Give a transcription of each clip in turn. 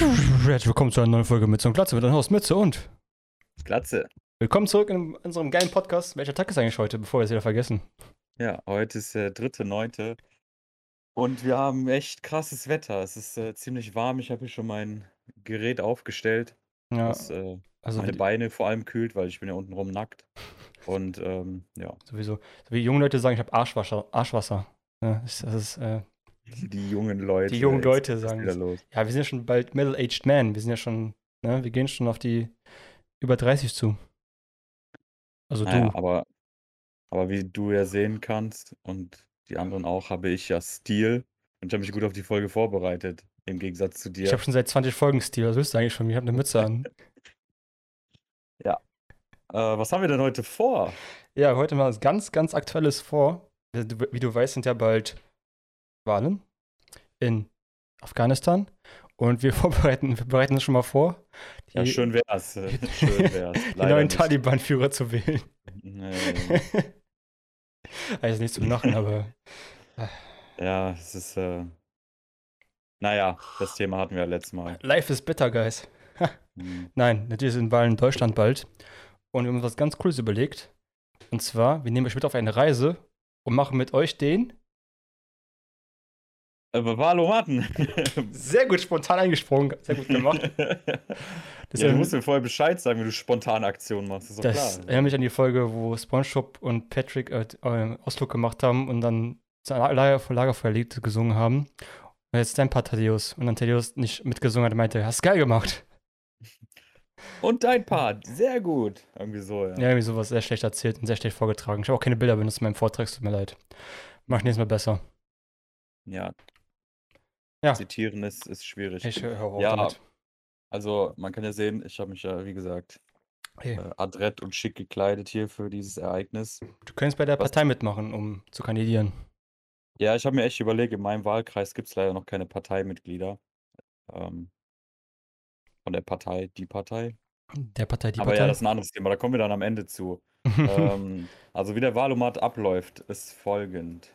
Herzlich willkommen zu einer neuen Folge Mütze und Glatze mit deinem Haus Mütze und Glatze. willkommen zurück in unserem geilen Podcast. Welcher Tag ist eigentlich heute, bevor wir es wieder vergessen? Ja, heute ist der dritte, neunte. Und wir haben echt krasses Wetter. Es ist äh, ziemlich warm. Ich habe hier schon mein Gerät aufgestellt, Ja, was äh, also meine Beine vor allem kühlt, weil ich bin ja unten rum nackt. Und ähm, ja, sowieso, so wie junge Leute sagen, ich habe Arschwasser. Arschwasser. Ja, das, das ist, äh, die jungen Leute. die jungen Leute sagen das. los. Ja, wir sind ja schon bald middle-aged men. Wir sind ja schon, ne, wir gehen schon auf die über 30 zu. Also Naja, du. aber, aber wie du ja sehen kannst und die anderen auch, habe ich ja Stil und ich habe mich gut auf die Folge vorbereitet, im Gegensatz zu Ich dir. habe schon seit 20 Folgen Stil. Was willst du eigentlich von mir? Ich habe eine Mütze an. Ja. Äh, was haben wir denn heute vor? Ja, heute mal was ganz, ganz Aktuelles vor. Wie du, wie du weißt, sind ja bald Wahlen in Afghanistan. Und wir vorbereiten, wir bereiten uns schon mal vor, die, Ja, schön wär's. äh, Schön wär's. die Leider neuen. Taliban-Führer zu wählen. Nee. also nicht zum Lachen, aber Ja, es ist, äh, naja, das Thema hatten wir ja letztes Mal. life is bitter, guys. Hm. Nein, natürlich sind Wahlen in Deutschland bald. Und wir haben uns was ganz Cooles überlegt. Und zwar, wir nehmen euch mit auf eine Reise und machen mit euch den Aber Wahlomaten. sehr gut spontan eingesprungen, sehr gut gemacht. Das ja, du ist- musst mir vorher Bescheid sagen, wenn du spontane Aktionen machst. ist doch Das klar. erinnert mich an die Folge, wo SpongeBob und Patrick äh, äh, Ausflug gemacht haben und dann Lager Lagerfeuerlied gesungen haben. Und jetzt dein Part Thaddeus. Und dann Thaddeus nicht mitgesungen hat und meinte, hast geil gemacht. Und dein Part, sehr gut. Irgendwie so, ja. Ja, irgendwie sowas sehr schlecht erzählt und sehr schlecht vorgetragen. Ich habe auch keine Bilder benutzt in meinem Vortrag, es tut mir leid. Mach ich nächstes Mal besser. Ja. Ja. Zitieren ist, ist schwierig. Ich höre auf Ja, damit. Also, man kann ja sehen, ich habe mich ja, wie gesagt, Hey, äh, adrett und schick gekleidet hier für dieses Ereignis. du könntest bei der was- Partei mitmachen, um zu kandidieren. Ja, ich habe mir echt überlegt, in meinem Wahlkreis gibt es leider noch keine Parteimitglieder. Ähm, von der Partei, die Partei. Der Partei, die Aber ja, Partei. das ist ein anderes Thema, da kommen wir dann am Ende zu. ähm, also wie der Wahlomat abläuft, ist folgend.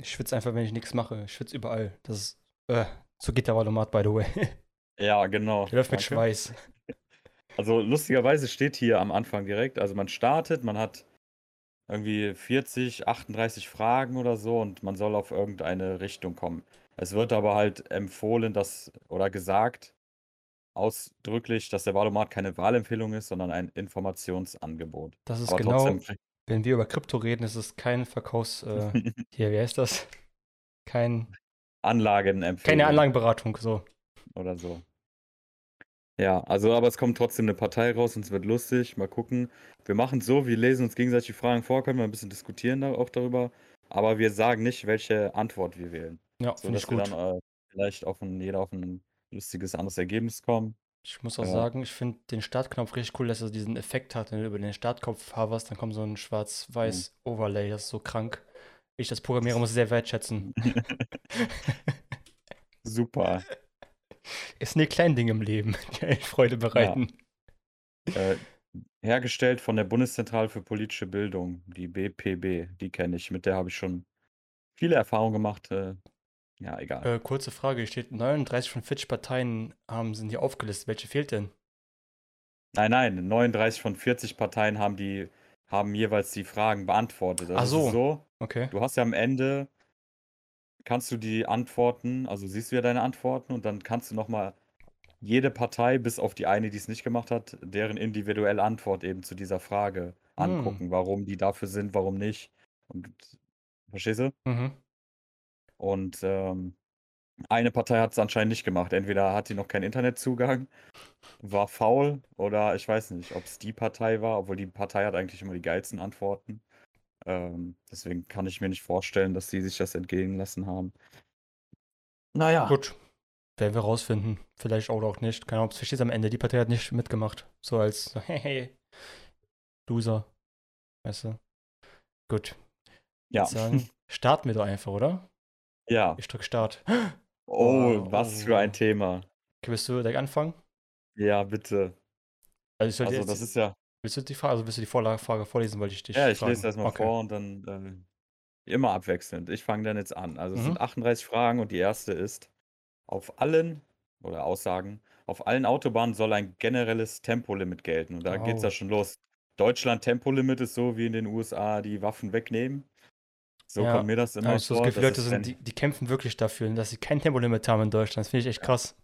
ich schwitze einfach, wenn ich nichts mache. Ich schwitze überall. Das ist, äh, so geht der Valomat, by the way. Ja, genau. Läuft mit. Schweiß. Also lustigerweise steht hier am Anfang direkt, also man startet, man hat irgendwie 40, 38 Fragen oder so und man soll auf irgendeine Richtung kommen. Es wird aber halt empfohlen, dass oder gesagt ausdrücklich, dass der Wahlomat keine Wahlempfehlung ist, sondern ein Informationsangebot. Das ist Aber genau, trotzdem wenn wir über Krypto reden, ist es kein Verkaufs... Äh, hier, wie heißt das? Kein, Anlagenempfehlung keine Anlagenberatung, so. oder so. Ja, also aber es kommt trotzdem eine Partei raus und es wird lustig. Mal gucken. Wir machen es so, wir lesen uns gegenseitig die Fragen vor, können wir ein bisschen diskutieren da auch darüber. Aber wir sagen nicht, welche Antwort wir wählen. Ja, So finde ich dass wir gut. dann äh, vielleicht auf ein, jeder auf ein lustiges anderes Ergebnis kommen. Ich muss auch Ja. sagen, ich finde den Startknopf richtig cool, dass er diesen Effekt hat, wenn du über den Startkopf hoverst, dann kommt so ein schwarz-weiß Mhm. Overlay, das ist so krank. Ich das Programmierer muss sehr wertschätzen. Super. Es sind die kleinen Dinge im Leben, die eigentlich Freude bereiten. äh, hergestellt von der Bundeszentrale für politische Bildung, die BPB. Die kenne ich. Mit der habe ich schon viele Erfahrungen gemacht. Äh, ja, egal. Äh, kurze Frage, hier steht 39 von 40 Parteien haben, sind hier aufgelistet. Welche fehlt denn? Nein, nein, 39 von 40 Parteien haben die haben jeweils die Fragen beantwortet. Also Ach so. so, Okay. du hast ja am Ende kannst du die Antworten, also siehst du ja deine Antworten und dann kannst du noch mal jede Partei bis auf die eine, die es nicht gemacht hat, deren individuelle Antwort eben zu dieser Frage Hm. angucken, warum die dafür sind, warum nicht. Und verstehst du? Mhm. Und ähm, eine Partei hat es anscheinend nicht gemacht. Entweder hat die noch keinen Internetzugang, war faul oder ich weiß nicht, ob es die Partei war, obwohl die Partei hat eigentlich immer die geilsten Antworten. Ähm, deswegen kann ich mir nicht vorstellen, dass die sich das entgehen lassen haben. Naja. Gut. Werden wir rausfinden. Vielleicht auch, auch nicht. Keine Ahnung, verstehst am Ende. Die Partei hat nicht mitgemacht. So als, hey, hey, Loser. Weißt du? Gut. Ja. Sagen, starten wir doch einfach, oder? Ja. Ich drück Start. Oh, Oh, was oh. für ein Thema. Okay, willst du direkt anfangen? Ja, bitte. Also, ich soll Also, jetzt, das ist ja. willst du die Frage, also willst du die Vorlage, Frage vorlesen, wollte ich dich Ja, ich fragen. lese erstmal okay. vor und dann äh, immer abwechselnd. Ich fange dann jetzt an. Also es Mhm. sind 38 Fragen und die erste ist: Auf allen oder Aussagen. Auf allen Autobahnen soll ein generelles Tempolimit gelten. Und da oh. geht's ja schon los. Deutschland Tempolimit ist so wie in den USA die Waffen wegnehmen. So ja, kommt mir das immer ja, so vor. Das Gefühl, Leute sind, die, die, kämpfen wirklich dafür, dass sie kein Tempolimit haben in Deutschland. Das finde ich echt krass.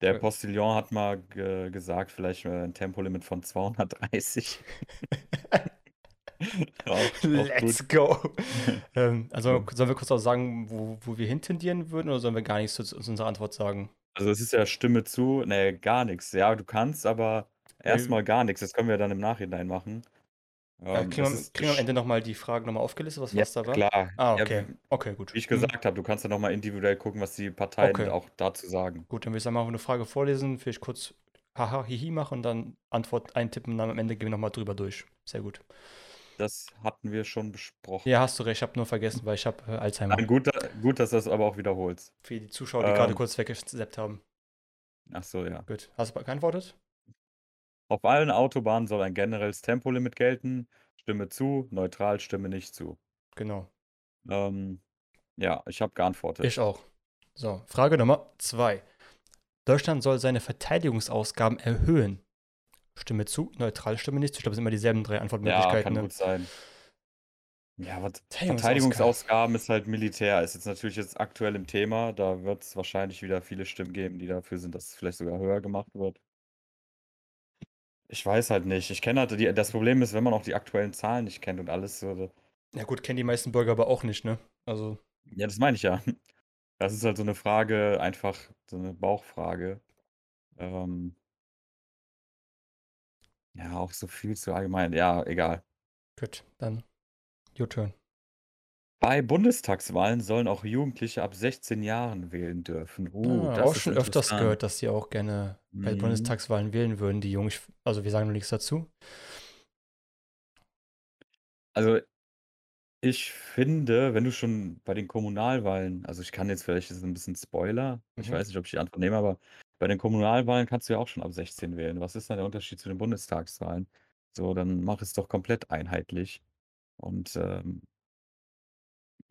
Der Postillon hat mal gesagt, vielleicht ein Tempolimit von 230. auch, Let's auch go. ähm, also sollen wir kurz auch sagen, wo, wo wir hintendieren würden oder sollen wir gar nichts zu, zu unserer Antwort sagen? Also es ist ja Stimme zu, ne, gar nichts. Ja, du kannst, aber erstmal gar nichts. Das können wir dann im Nachhinein machen. Ja, kriegen, wir, kriegen wir am Ende nochmal die Fragen nochmal aufgelistet, was, ja, was da war? klar. Ah, okay. Ja, okay, gut. Wie ich gesagt mhm. habe, du kannst dann nochmal individuell gucken, was die Parteien okay. auch dazu sagen. Gut, dann würde ich sagen, mal eine Frage vorlesen, vielleicht kurz haha, hihi machen und dann Antwort eintippen und dann am Ende gehen wir nochmal drüber durch. Sehr gut. Das hatten wir schon besprochen. Ja, hast du recht, ich habe nur vergessen, weil ich habe äh, Alzheimer. Nein, gut, gut, dass du das aber auch wiederholst. Für die Zuschauer, die ähm, gerade kurz weggesappt haben. Ach so, ja. Gut. Hast du geantwortet? Auf allen Autobahnen soll ein generelles Tempolimit gelten. Stimme zu, neutral, stimme nicht zu. Genau. Ähm, ja, ich habe geantwortet. Ich auch. So, Frage Nummer zwei. Deutschland soll seine Verteidigungsausgaben erhöhen. Stimme zu, neutral, stimme nicht zu. Ich glaube, es sind immer dieselben drei Antwortmöglichkeiten. Ja, kann ne? gut sein. Ja, was Verteidigungsausgaben ist halt Militär. Ist jetzt natürlich jetzt aktuell im Thema. Da wird es wahrscheinlich wieder viele Stimmen geben, die dafür sind, dass es vielleicht sogar höher gemacht wird. Ich weiß halt nicht. Ich kenne halt die, das Problem ist, wenn man auch die aktuellen Zahlen nicht kennt und alles so. Ja gut, kennen die meisten Bürger aber auch nicht, ne? Also. Ja, das meine ich ja. Das ist halt so eine Frage, einfach so eine Bauchfrage. Ähm, ja, auch so viel zu allgemein. Ja, egal. Gut, dann your turn. Bei Bundestagswahlen sollen auch Jugendliche ab 16 Jahren wählen dürfen. Uh, ah, das auch schon öfters gehört, dass sie auch gerne bei mhm. Bundestagswahlen wählen würden, die Jungen. Also wir sagen noch nichts dazu. Also ich finde, wenn du schon bei den Kommunalwahlen, also ich kann jetzt vielleicht das ist ein bisschen Spoiler, ich mhm. weiß nicht, ob ich die Antwort nehme, aber bei den Kommunalwahlen kannst du ja auch schon ab 16 wählen. Was ist dann der Unterschied zu den Bundestagswahlen? So, dann mach es doch komplett einheitlich. Und ähm,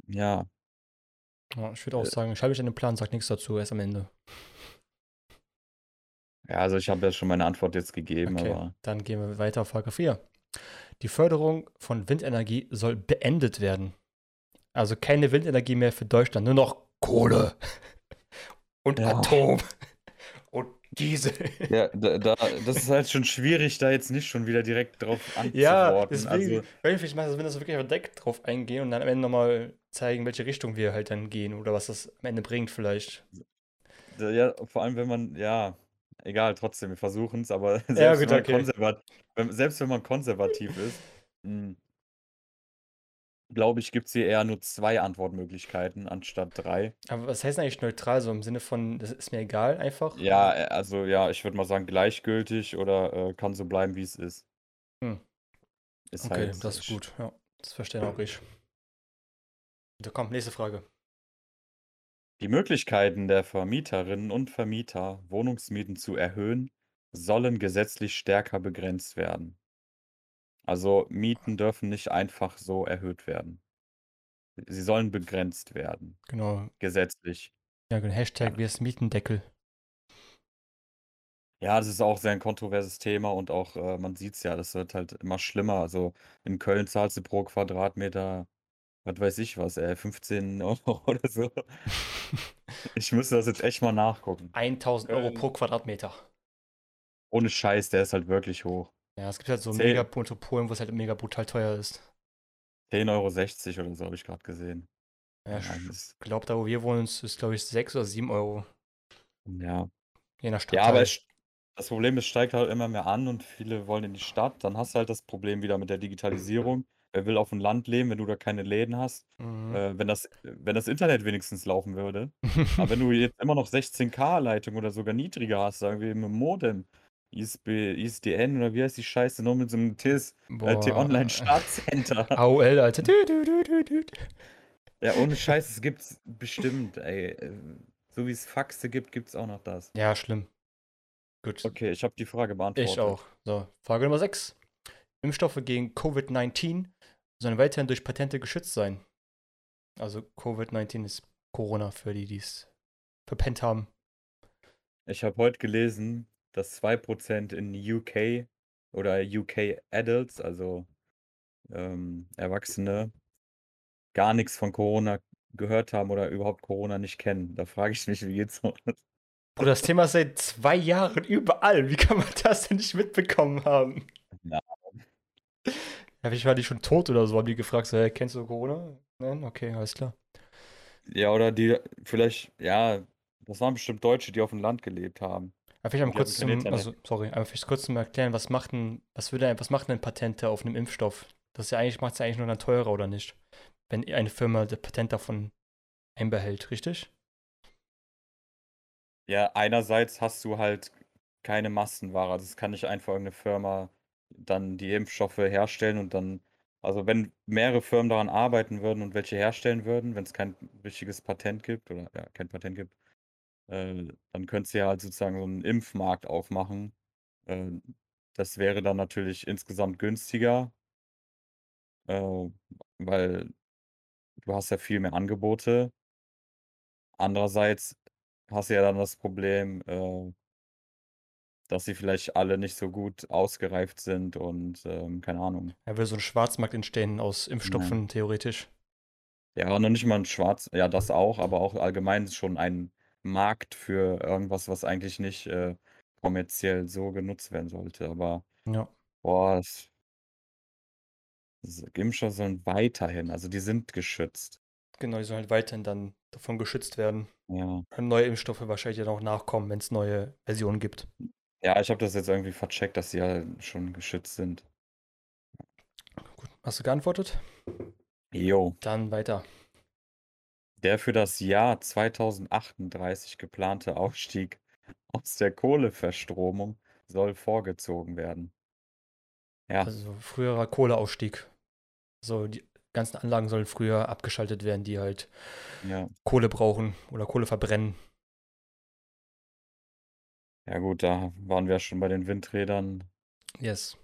ja. Ja, ich würde auch Äh, sagen, schreibe ich einen Plan, sag nichts dazu, erst am Ende. ja, also ich habe ja schon meine Antwort jetzt gegeben, Okay, aber dann gehen wir weiter auf Frage 4. Die Förderung von Windenergie soll beendet werden. Also keine Windenergie mehr für Deutschland, nur noch Kohle und Ja. Atom und Diesel. Ja, da, da, das ist halt schon schwierig, da jetzt nicht schon wieder direkt drauf Ja, antzuworten. deswegen, Also, vielleicht macht das, wenn das wirklich verdeckt drauf eingehen und dann am Ende nochmal zeigen, welche Richtung wir halt dann gehen oder was das am Ende bringt vielleicht. Ja, vor allem wenn man, ja, egal, trotzdem, wir versuchen es, aber selbst, ja, gut, wenn okay. konservat, selbst wenn man konservativ ist, hm, glaube ich, gibt es hier eher nur zwei Antwortmöglichkeiten anstatt drei. Aber was heißt eigentlich neutral, so im Sinne von, das ist mir egal einfach? Ja, äh, also ja, ich würde mal sagen gleichgültig oder äh, kann so bleiben, wie es ist. Hm. ist okay, halt, das ist gut, ja. Das verstehe auch ich. Da kommt nächste Frage. Die Möglichkeiten der Vermieterinnen und Vermieter, Wohnungsmieten zu erhöhen, sollen gesetzlich stärker begrenzt werden. Also Mieten dürfen nicht einfach so erhöht werden. Sie sollen begrenzt werden, Genau. gesetzlich. Ja, genau. Hashtag wir Mietendeckel. Ja, das ist auch sehr ein kontroverses Thema und auch, äh, man sieht es ja, das wird halt immer schlimmer. Also in Köln zahlst du pro Quadratmeter was weiß ich was, ey, 15 Euro oder so. Ich müsste das jetzt echt mal nachgucken. 1000 Euro pro Quadratmeter. Ohne Scheiß, der ist halt wirklich hoch. Ja, es gibt halt so 10, mega Metropolen, wo es halt mega brutal teuer ist. 10,60 Euro oder so habe ich gerade gesehen. Ja, ich glaube, da wo wir wohnen, ist glaube ich 6 oder 7 Euro. Ja. Je nach Stadt. Ja, aber es, das Problem ist, es steigt halt immer mehr an und viele wollen in die Stadt. Dann hast du halt das Problem wieder mit der Digitalisierung. Wer will auf dem Land leben, wenn du da keine Läden hast? Mhm. Äh, wenn, das, wenn das Internet wenigstens laufen würde. Aber wenn du jetzt immer noch 16K-Leitung oder sogar niedriger hast, sagen wir mit Modem, ISB, ISDN oder wie heißt die Scheiße noch mit so einem TIS, äh, T-Online-Startcenter. AOL, Alter. Du, du, du, ja, ohne Scheiß, es gibt's bestimmt, ey. Äh, so wie es Faxe gibt, gibt es auch noch das. Ja, schlimm. Gut. Okay, ich habe die Frage beantwortet. Ich auch. So, Frage Nummer 6. Impfstoffe gegen Covid-19 sollen weiterhin durch Patente geschützt sein. Also Covid-19 ist Corona für die, die es verpennt haben. Ich habe heute gelesen, dass 2% in UK oder UK Adults, also, ähm, Erwachsene gar nix von Corona gehört haben oder überhaupt Corona nicht kennen. Da frage ich mich, wie geht's so? Bruder, das Thema ist seit 2 Jahren überall. Wie kann man das denn nicht mitbekommen haben? Ja. Vielleicht war die schon tot oder so, haben die gefragt, so: „Hey, kennst du Corona?“ „Nein? Okay, alles klar.“ Ja, oder die vielleicht ja, das waren bestimmt Deutsche, die aufm Land gelebt haben. Ja, vielleicht mal Und die hatten kurz zum also, sorry, aber vielleicht kurz zum Erklären, was macht 'n was würde ein was macht 'nen Patente auf 'nem Impfstoff? Das ist ja eigentlich macht's ja eigentlich nur dann teurer, oder nicht? Wenn eine Firma das Patent davon einbehält, richtig? Ja, einerseits hast du halt keine Massenware. Also, es kann nicht einfach irgend 'ne Firma dann die Impfstoffe herstellen und dann also, wenn mehrere Firmen daran arbeiten würden und welche herstellen würden, wenn's kein richtiges Patent gibt oder ja, kein Patent gibt, äh, dann könntest du ja halt sozusagen so 'n Impfmarkt aufmachen. Äh, das wäre dann natürlich insgesamt günstiger. Äh, weil du hast ja viel mehr Angebote. Andererseits hast du ja dann das Problem, äh dass sie vielleicht alle nicht so gut ausgereift sind und, ähm, keine Ahnung. Ja, würde so 'n Schwarzmarkt entstehen aus. Impfstoffen theoretisch. Ja, noch nicht mal 'n Schwarz ja, das auch, aber auch allgemein schon ein Markt für irgendwas, was eigentlich nicht, äh, kommerziell so genutzt werden sollte. Aber, Ja. boah, es s Impfstoffe sollen weiterhin also, die sind geschützt. Genau, die sollen halt weiterhin dann davon geschützt werden. Ja. Können neue Impfstoffe wahrscheinlich dann auch nachkommen, wenn's neue Versionen gibt. Ja, ich habe das jetzt irgendwie vercheckt, dass sie ja schon geschützt sind. Gut. Hast du geantwortet? Jo. Dann weiter. Der für das Jahr 2038 geplante Ausstieg aus der Kohleverstromung soll vorgezogen werden. Ja. Also, früherer Kohleausstieg. So, die ganzen Anlagen sollen früher abgeschaltet werden, die halt Ja. Kohle brauchen oder Kohle verbrennen. Ja gut, da waren wir schon bei den Windrädern. Yes.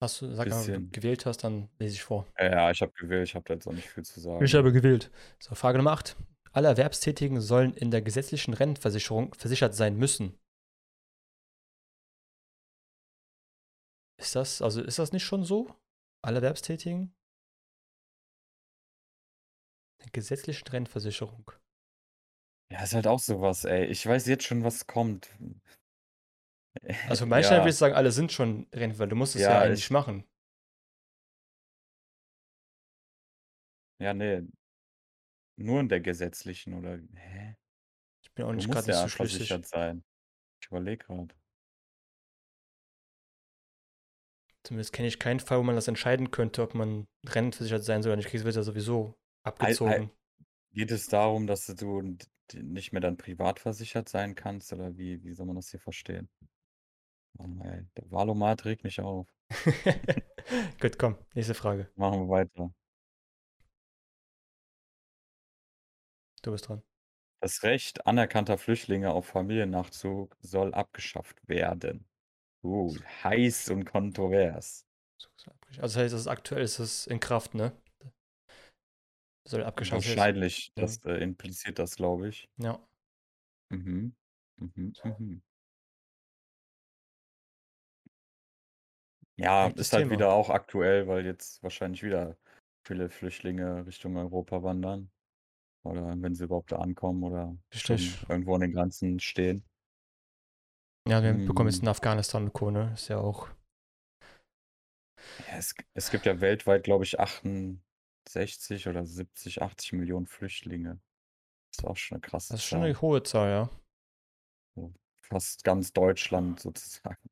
Hast du sag mal, wenn du Bisschen. gewählt hast, dann lese ich vor. Ja, ja, ich habe gewählt, ich habe da jetzt auch nicht viel zu sagen. Ich habe gewählt. So, Frage Nummer 8. Alle Erwerbstätigen sollen in der gesetzlichen Rentenversicherung versichert sein müssen. Ist das also, ist das nicht schon so? Alle Erwerbstätigen? Der gesetzlichen Rentenversicherung. Ja, ist halt auch so was, ey. Ich weiß jetzt schon, was kommt. Also, für meinen würde Ja. ich sagen, alle sind schon Renten, weil du musst es ja Ja, eigentlich ich machen. Ja, ne. Nur in der gesetzlichen oder hä? Ich bin auch Du nicht musst nicht ja so schlüssig. versichert sein. Ich überlege grad. Zumindest kenne ich keinen Fall, wo man das entscheiden könnte, ob man rentenversichert sein soll oder nicht. Es wird ja sowieso abgezogen. Geht es darum, dass du nicht mehr dann privat versichert sein kannst oder wie wie soll man das hier verstehen? Mann, ey, der Wahlomat regt mich auf. Gut, komm, nächste Frage. Machen wir weiter. Du bist dran. Das Recht anerkannter Flüchtlinge auf Familiennachzug soll abgeschafft werden. Uh, heiß und kontrovers. Also, das heißt, das ist aktuell ist es in Kraft, ne? Soll abgeschafft werden. Wahrscheinlich, Ja. das, äh, impliziert das, glaube ich. Ja. Mhm. Mhm, mhm. Ja, Heikles ist halt Thema. wieder auch aktuell, weil jetzt wahrscheinlich wieder viele Flüchtlinge Richtung Europa wandern. Oder wenn sie überhaupt da ankommen oder irgendwo an den Grenzen stehen. Ja, wir bekommen jetzt Mhm. in Afghanistan und Co., ne? Ist ja auch Ja, es es gibt ja weltweit, glaube ich, 68 oder 70, 80 Millionen Flüchtlinge. Ist auch schon 'ne krasse Das ist schon Zahl. 'ne hohe Zahl, ja. So fast ganz Deutschland sozusagen.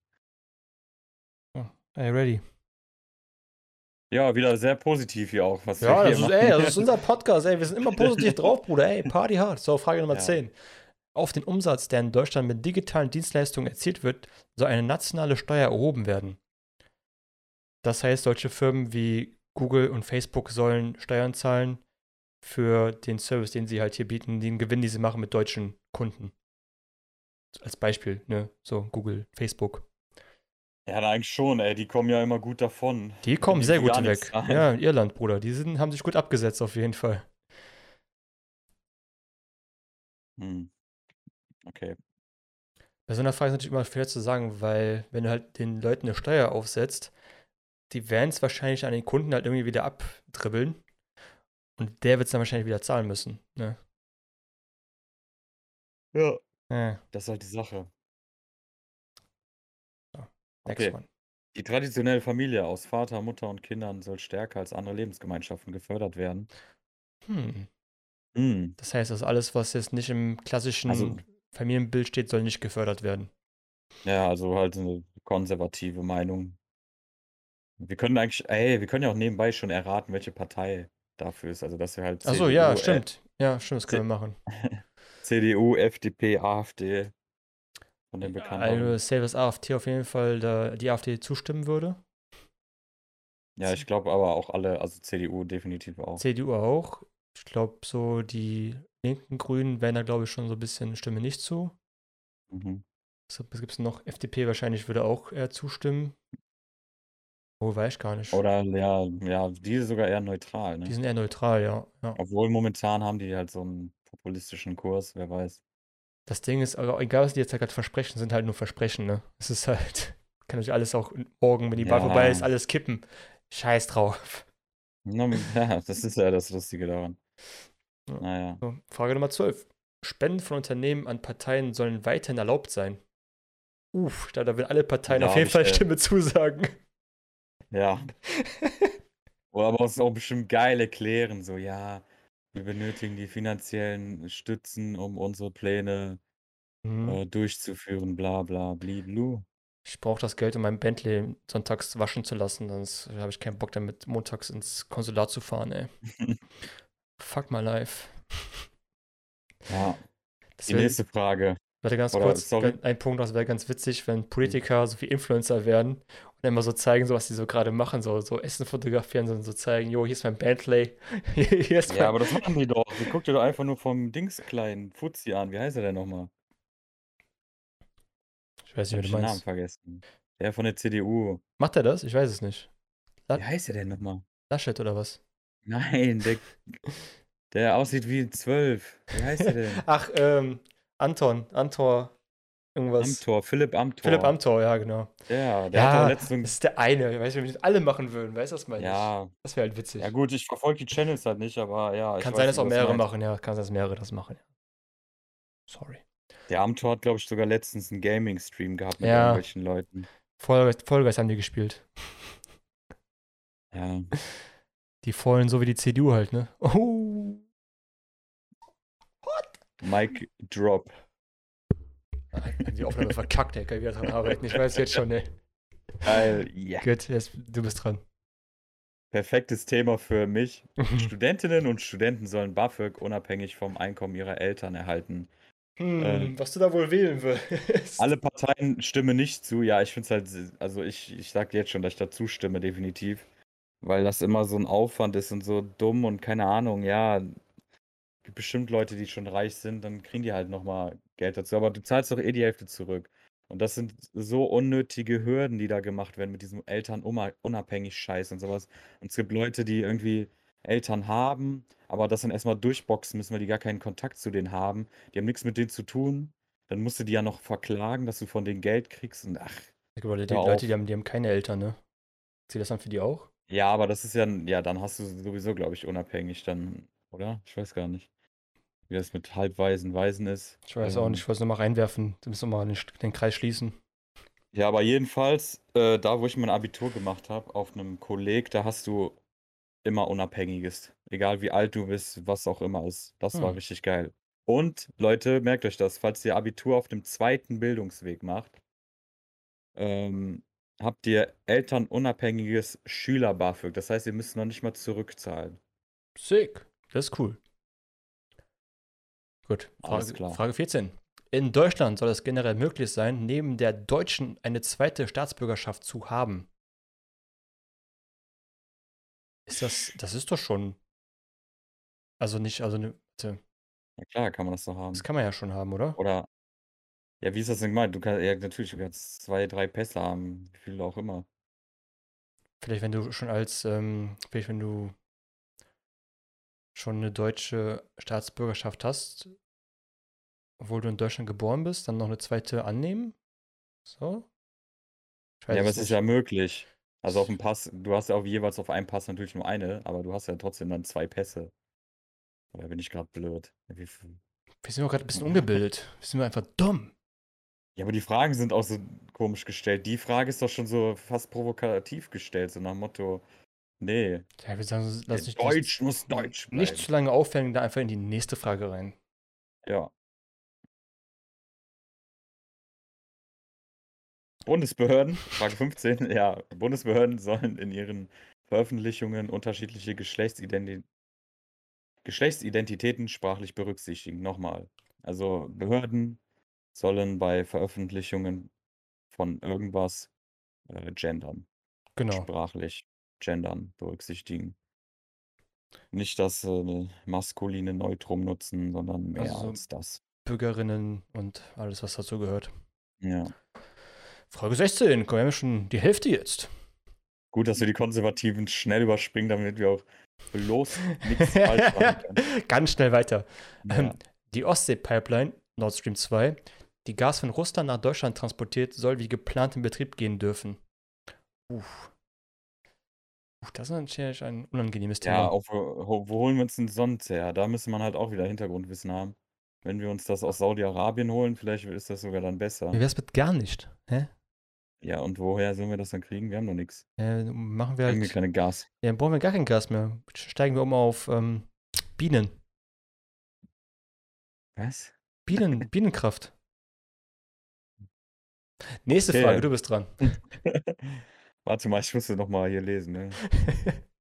Oh, ey, ready. Ja, wieder sehr positiv hier auch, was Ja, das ist ey, das ist unser Podcast, ey. Wir sind immer positiv drauf, Bruder, ey, Party hard. So, Frage Nummer Ja. 10. Auf den Umsatz, der in Deutschland mit digitalen Dienstleistungen erzielt wird, soll eine nationale Steuer erhoben werden. Das heißt, solche Firmen wie Google und Facebook sollen Steuern zahlen für den Service, den sie halt hier bieten, den Gewinn, die sie machen mit deutschen Kunden. Als Beispiel, ne? So Google, Facebook. Ja, eigentlich schon, ey. Die kommen ja immer gut davon. Die kommen die sehr gut weg. Ja, Irland, Bruder. Die sind haben sich gut abgesetzt auf jeden Fall. Hm. Okay. Bei so einer Frage ist natürlich immer schwer zu sagen, weil wenn du halt den Leuten eine Steuer aufsetzt, die werden es wahrscheinlich an den Kunden halt irgendwie wieder abdribbeln. Und der wird es dann wahrscheinlich wieder zahlen müssen. Ne? Ja. Ja, Das ist halt die Sache. next Okay. one. Die traditionelle Familie aus Vater, Mutter und Kindern soll stärker als andere Lebensgemeinschaften gefördert werden. Hm. Hm. Das heißt, also alles, was jetzt nicht im klassischen Also- Familienbild steht, soll nicht gefördert werden. Ja, also halt eine konservative Meinung. Wir können eigentlich, ey, wir können ja auch nebenbei schon erraten, welche Partei dafür ist. Also, dass wir halt Achso, ja, äh, stimmt. Ja, stimmt, das können wir machen. CDU, FDP, AfD von den bekannten. Also, safe, dass AfD auf jeden Fall da, die AfD zustimmen würde. Ja, ich glaube aber auch alle, also CDU definitiv auch. CDU auch. Ich glaube, so die linken Grünen wären da, glaube ich, schon so ein bisschen Stimme nicht zu. Mhm. Was gibt es noch? FDP wahrscheinlich würde auch eher zustimmen. Oh, weiß ich gar nicht. Oder ja, ja, die ist sogar eher neutral, Die ne? sind eher neutral, ja. ja. Obwohl momentan haben die halt so einen populistischen Kurs, wer weiß. Das Ding ist, aber egal, was die jetzt halt gerade versprechen, sind halt nur Versprechen, ne? Es ist halt, kann natürlich alles auch morgen, wenn die Wahl Ja. vorbei ist, alles kippen. Scheiß drauf. Na, Ja, das ist ja das Lustige daran. Ja. Naja. So, Frage Nummer 12. Spenden von Unternehmen an Parteien sollen weiterhin erlaubt sein. Uff, da, da will alle Parteien Da auf hab jeden ich, Fall äh, Stimme zusagen. Ja. Oh, aber es ist auch bestimmt geil erklären, so, ja, wir benötigen die finanziellen Stützen, um unsere Pläne Mhm. äh, durchzuführen, bla bla bliblu. Ich brauche das Geld, um mein Bentley sonntags waschen zu lassen, sonst habe ich keinen Bock damit, montags ins Konsulat zu fahren, ey. Fuck my life. Ja, Das die wäre nächste Frage. warte ganz oder, kurz, sorry. ein Punkt, das wäre ganz witzig, wenn Politiker so wie Influencer werden und immer so zeigen, so was die so gerade machen, so, so Essen fotografieren, sondern so zeigen, jo, hier ist mein Bentley, hier ist Ja, mein aber das machen die doch. Die guckt dir doch einfach nur vom Dings kleinen Fuzzi an. Wie heißt er denn nochmal? Ich weiß nicht, ich wie den du Namen meinst. vergessen. Der von der CDU. Macht er das? Ich weiß es nicht. Wie heißt er denn nochmal? Laschet oder was? Nein, der, der aussieht wie zwölf. Wie heißt er denn? Ach, ähm, Anton, Antor, irgendwas. Amtor, Philipp Amtor. Philipp Amtor, ja, genau. Ja, der hat Ja, doch letztens. das ist der eine. Weißt du, wenn wir das alle machen würden, weißt du, was meine ich? Ja, Das wäre halt witzig. ja gut, ich verfolge die Channels halt nicht, aber ja. ich Kann weiß, sein, dass auch mehrere machen, ja. Kann sein, dass mehrere das machen, ja. Sorry. Der Amtor hat, glaube ich, sogar letztens einen Gaming-Stream gehabt mit Ja. irgendwelchen Leuten. Voll, Vollgeist haben die gespielt. Ja. Die vollen so wie die CDU halt, ne? Oh. Mike Drop. Die Aufnahme verkackt, ey. Kann ich wieder dran arbeiten. Ich weiß jetzt schon, ey. Geil, ja. Gut, jetzt, du bist dran. Perfektes Thema für mich. Studentinnen und Studenten sollen BAföG unabhängig vom Einkommen ihrer Eltern erhalten. Hm, was du da wohl wählen willst. Alle Parteien stimmen nicht zu. Ja, ich finde es halt, also ich, ich sage jetzt schon, dass ich da zustimme, definitiv. Weil das immer so ein Aufwand ist und so dumm und keine Ahnung, ja. Gibt bestimmt Leute, die schon reich sind, dann kriegen die halt nochmal Geld dazu. Aber du zahlst doch eh die Hälfte zurück. Und das sind so unnötige Hürden, die da gemacht werden mit diesem Elternunabhängig Scheiß und sowas. Und es gibt Leute, die irgendwie Eltern haben, aber das dann erstmal durchboxen müssen, weil die gar keinen Kontakt zu denen haben. Die haben nichts mit denen zu tun. Dann musst du die ja noch verklagen, dass du von denen Geld kriegst. Und ach, Ich glaube, die Leute, die haben, die haben keine Eltern, ne? Zählt das dann für die auch? ja, aber das ist ja, ja, dann hast du sowieso, glaube ich, unabhängig dann, oder? Ich weiß gar nicht, wie das mit Halbwaisen, Waisen ist. Ich weiß auch Ähm, nicht, ich wollte es nochmal reinwerfen. Du musst nochmal den, den Kreis schließen. Ja, aber jedenfalls, äh, da wo ich mein Abitur gemacht habe, auf einem Kolleg, da hast du immer Unabhängiges. Egal wie alt du bist, was auch immer ist. Das war Hm. richtig geil. Und Leute, merkt euch das, falls ihr Abitur auf dem zweiten Bildungsweg macht, ähm, habt ihr elternunabhängiges Schüler-BAföG. Das heißt, ihr müsst noch nicht mal zurückzahlen. Sick. Das ist cool. Gut, Frage. Frage 14. In Deutschland soll es generell möglich sein, neben der deutschen eine zweite Staatsbürgerschaft zu haben. Ist das, das ist doch schon. Also nicht, also ne, warte, Ja klar, kann man das so haben. das kann man ja schon haben, oder? Oder, ja, wie ist das denn gemeint? Du kannst, ja, natürlich, du kannst zwei, drei Pässe haben, wie viele auch immer. Vielleicht, wenn du schon als, ähm, vielleicht, wenn du schon eine deutsche Staatsbürgerschaft hast, obwohl du in Deutschland geboren bist, dann noch eine zweite annehmen? So? Ja, aber es ist ja möglich. Also auf dem Pass, du hast ja auch jeweils auf einem Pass natürlich nur eine, aber du hast ja trotzdem dann zwei Pässe. Oder bin ich gerade blöd? Wir sind doch gerade ein bisschen ungebildet. Wir sind einfach dumm. Ja, aber die Fragen sind auch so komisch gestellt. Die Frage ist doch schon so fast provokativ gestellt, so nach dem Motto, nee. Ja, wir sagen, lass nicht Deutsch das, muss Deutsch bleiben. Nicht zu lange aufhängen, da einfach in die nächste Frage rein. Ja. Bundesbehörden, Frage 15, ja, Bundesbehörden sollen in ihren Veröffentlichungen unterschiedliche Geschlechtsidenti Geschlechtsidentitäten sprachlich berücksichtigen. Nochmal. Also Behörden sollen bei Veröffentlichungen von irgendwas äh, gendern. Genau. Sprachlich gendern berücksichtigen. Nicht das äh, maskuline Neutrum nutzen, sondern mehr also als das. Bürgerinnen und alles, was dazu gehört. Ja. Frage 16, kommen wir schon die Hälfte jetzt. Gut, dass wir die Konservativen schnell überspringen, damit wir auch bloß nichts falsch machen können. Ganz schnell weiter. Ja. Ähm, die Ostsee-Pipeline, Nord Stream 2, die Gas von Russland nach Deutschland transportiert, soll wie geplant in Betrieb gehen dürfen. Uff. Das ist natürlich ein unangenehmes Thema. Ja, auf, wo, wo holen wir uns denn sonst her? Da müsste man halt auch wieder Hintergrundwissen haben. Wenn wir uns das aus Saudi-Arabien holen, vielleicht ist das sogar dann besser. Wie wär's mit gar nicht? Hä? Ja, und woher sollen wir das dann kriegen? Wir haben noch nichts. Ja, machen wir halt. wir keine Gas. Ja, dann brauchen wir gar kein Gas mehr. Steigen wir um auf ähm, Bienen. Was? Bienen, Bienenkraft. Nächste okay. Frage, du bist dran. Warte mal, ich muss noch mal hier lesen. Ne?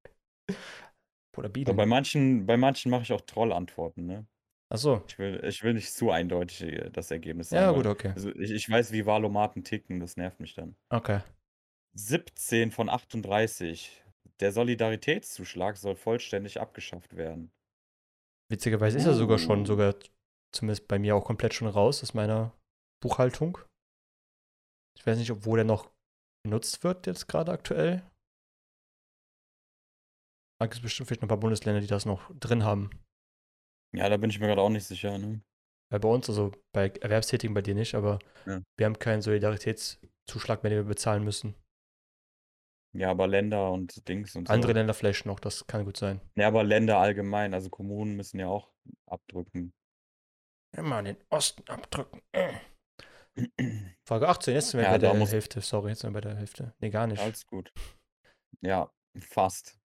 Oder Bienen. bei manchen, bei manchen mache ich auch Trollantworten, ne? Ach so. Ich will, ich will nicht zu eindeutig äh, das Ergebnis Ja, gut, okay. Also ich, ich weiß, wie Valomaten ticken, das nervt mich dann. Okay. 17 von 38. Der Solidaritätszuschlag soll vollständig abgeschafft werden. Witzigerweise ist er sogar schon, uh. sogar zumindest bei mir auch komplett schon raus aus meiner Buchhaltung. Ich weiß nicht, obwohl der noch genutzt wird jetzt gerade aktuell. Da gibt es bestimmt vielleicht noch ein paar Bundesländer, die das noch drin haben. Ja, da bin ich mir gerade auch nicht sicher, ne? Weil bei uns, also bei Erwerbstätigen bei dir nicht, aber ja. wir haben keinen Solidaritätszuschlag mehr, den wir bezahlen müssen. Ja, aber Länder und Dings und so. Andere Länder vielleicht noch, das kann gut sein. Ja, aber Länder allgemein, also Kommunen müssen ja auch abdrücken. Immer den Osten abdrücken. Frage 18, jetzt sind wir ja, bei der Hälfte. Sorry, jetzt sind wir bei der Hälfte. Nee, gar nicht. Alles gut. Ja, fast.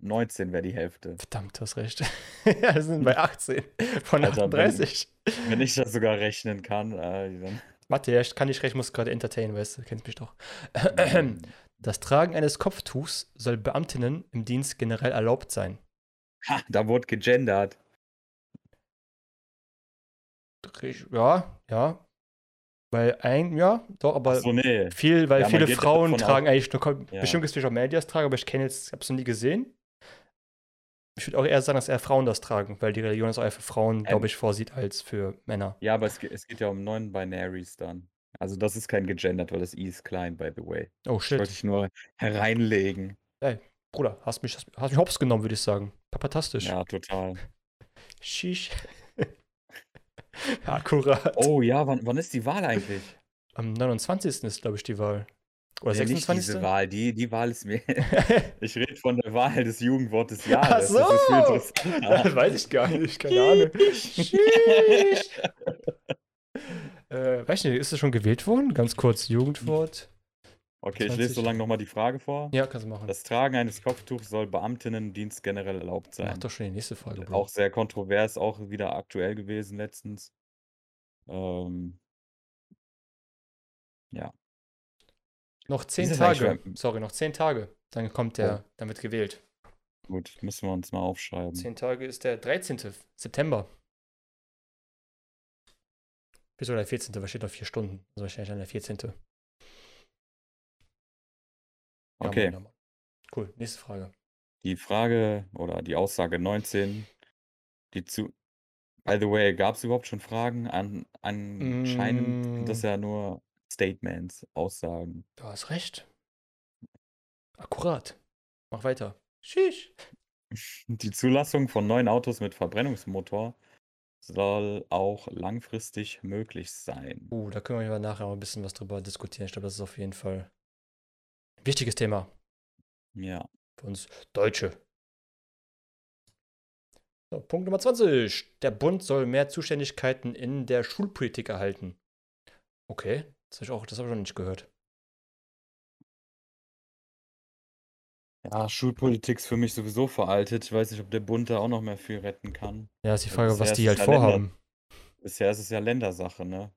19 wäre die Hälfte. Verdammt, du hast recht. ja, wir sind bei 18 von Alter, 38. Wenn, wenn, ich das sogar rechnen kann, äh, dann. Warte, ja, ich kann nicht rechnen, muss gerade entertainen, weißt du, kennst mich doch. Das Tragen eines Kopftuchs soll Beamtinnen im Dienst generell erlaubt sein. Ha, da wurde gegendert. Ja, ja. Weil ein, ja, doch, aber so, nee. viel, weil ja, viele Frauen tragen eigentlich nur, ja. bestimmt gibt es auch Medias tragen, aber ich kenne jetzt, ich habe es noch nie gesehen. Ich würde auch eher sagen, dass eher Frauen das tragen, weil die Religion das auch eher für Frauen, ähm, glaube ich, vorsieht als für Männer. Ja, aber es, es geht ja um Non-Binaries dann. Also das ist kein gegendert, weil das I ist klein, by the way. Oh shit. Das wollte ich nur hereinlegen. Ey, Bruder, hast mich, hast, hast mich hops genommen, würde ich sagen. Papatastisch. Ja, total. Shish. Akkurat. Oh ja, wann, wann ist die Wahl eigentlich? Am 29. ist, glaube ich, die Wahl. Oder ja, 26. Nicht diese Wahl, die, die Wahl ist mir. ich rede von der Wahl des Jugendwortes Jahres. Ach so. Das. Das weiß ich gar nicht, keine Ahnung. äh, weiß nicht, ist es schon gewählt worden? Ganz kurz, Jugendwort. Okay, 20. ich lese so lange nochmal die Frage vor. Ja, kannst du machen. Das Tragen eines Kopftuchs soll Beamtinnendienst generell erlaubt sein. Mach doch schon die nächste Frage. Bro. Auch sehr kontrovers, auch wieder aktuell gewesen letztens. Ähm, ja. Noch zehn Tage. Sorry, noch zehn Tage. Dann kommt der, oh. dann wird gewählt. Gut, müssen wir uns mal aufschreiben. Zehn Tage ist der 13. September. Bis oder der 14. Was steht noch vier Stunden? Also wahrscheinlich dann der 14. Okay. Cool, nächste Frage. Die Frage oder die Aussage 19, die zu. By the way, gab es überhaupt schon Fragen? An, anscheinend mm. sind das ja nur Statements, Aussagen. Du hast recht. Akkurat. Mach weiter. Schisch. Die Zulassung von neuen Autos mit Verbrennungsmotor soll auch langfristig möglich sein. Uh, da können wir nachher noch ein bisschen was drüber diskutieren. Ich glaube, das ist auf jeden Fall wichtiges Thema Ja. für uns Deutsche. So, Punkt Nummer 20. Der Bund soll mehr Zuständigkeiten in der Schulpolitik erhalten. Okay, das habe ich auch, das habe ich noch nicht gehört. Ja, Schulpolitik ist für mich sowieso veraltet. Ich weiß nicht, ob der Bund da auch noch mehr viel retten kann. Ja, ist die Ja, Frage, was bisher die ist halt ja Länder- vorhaben. Bisher ist es ja Ländersache, ne?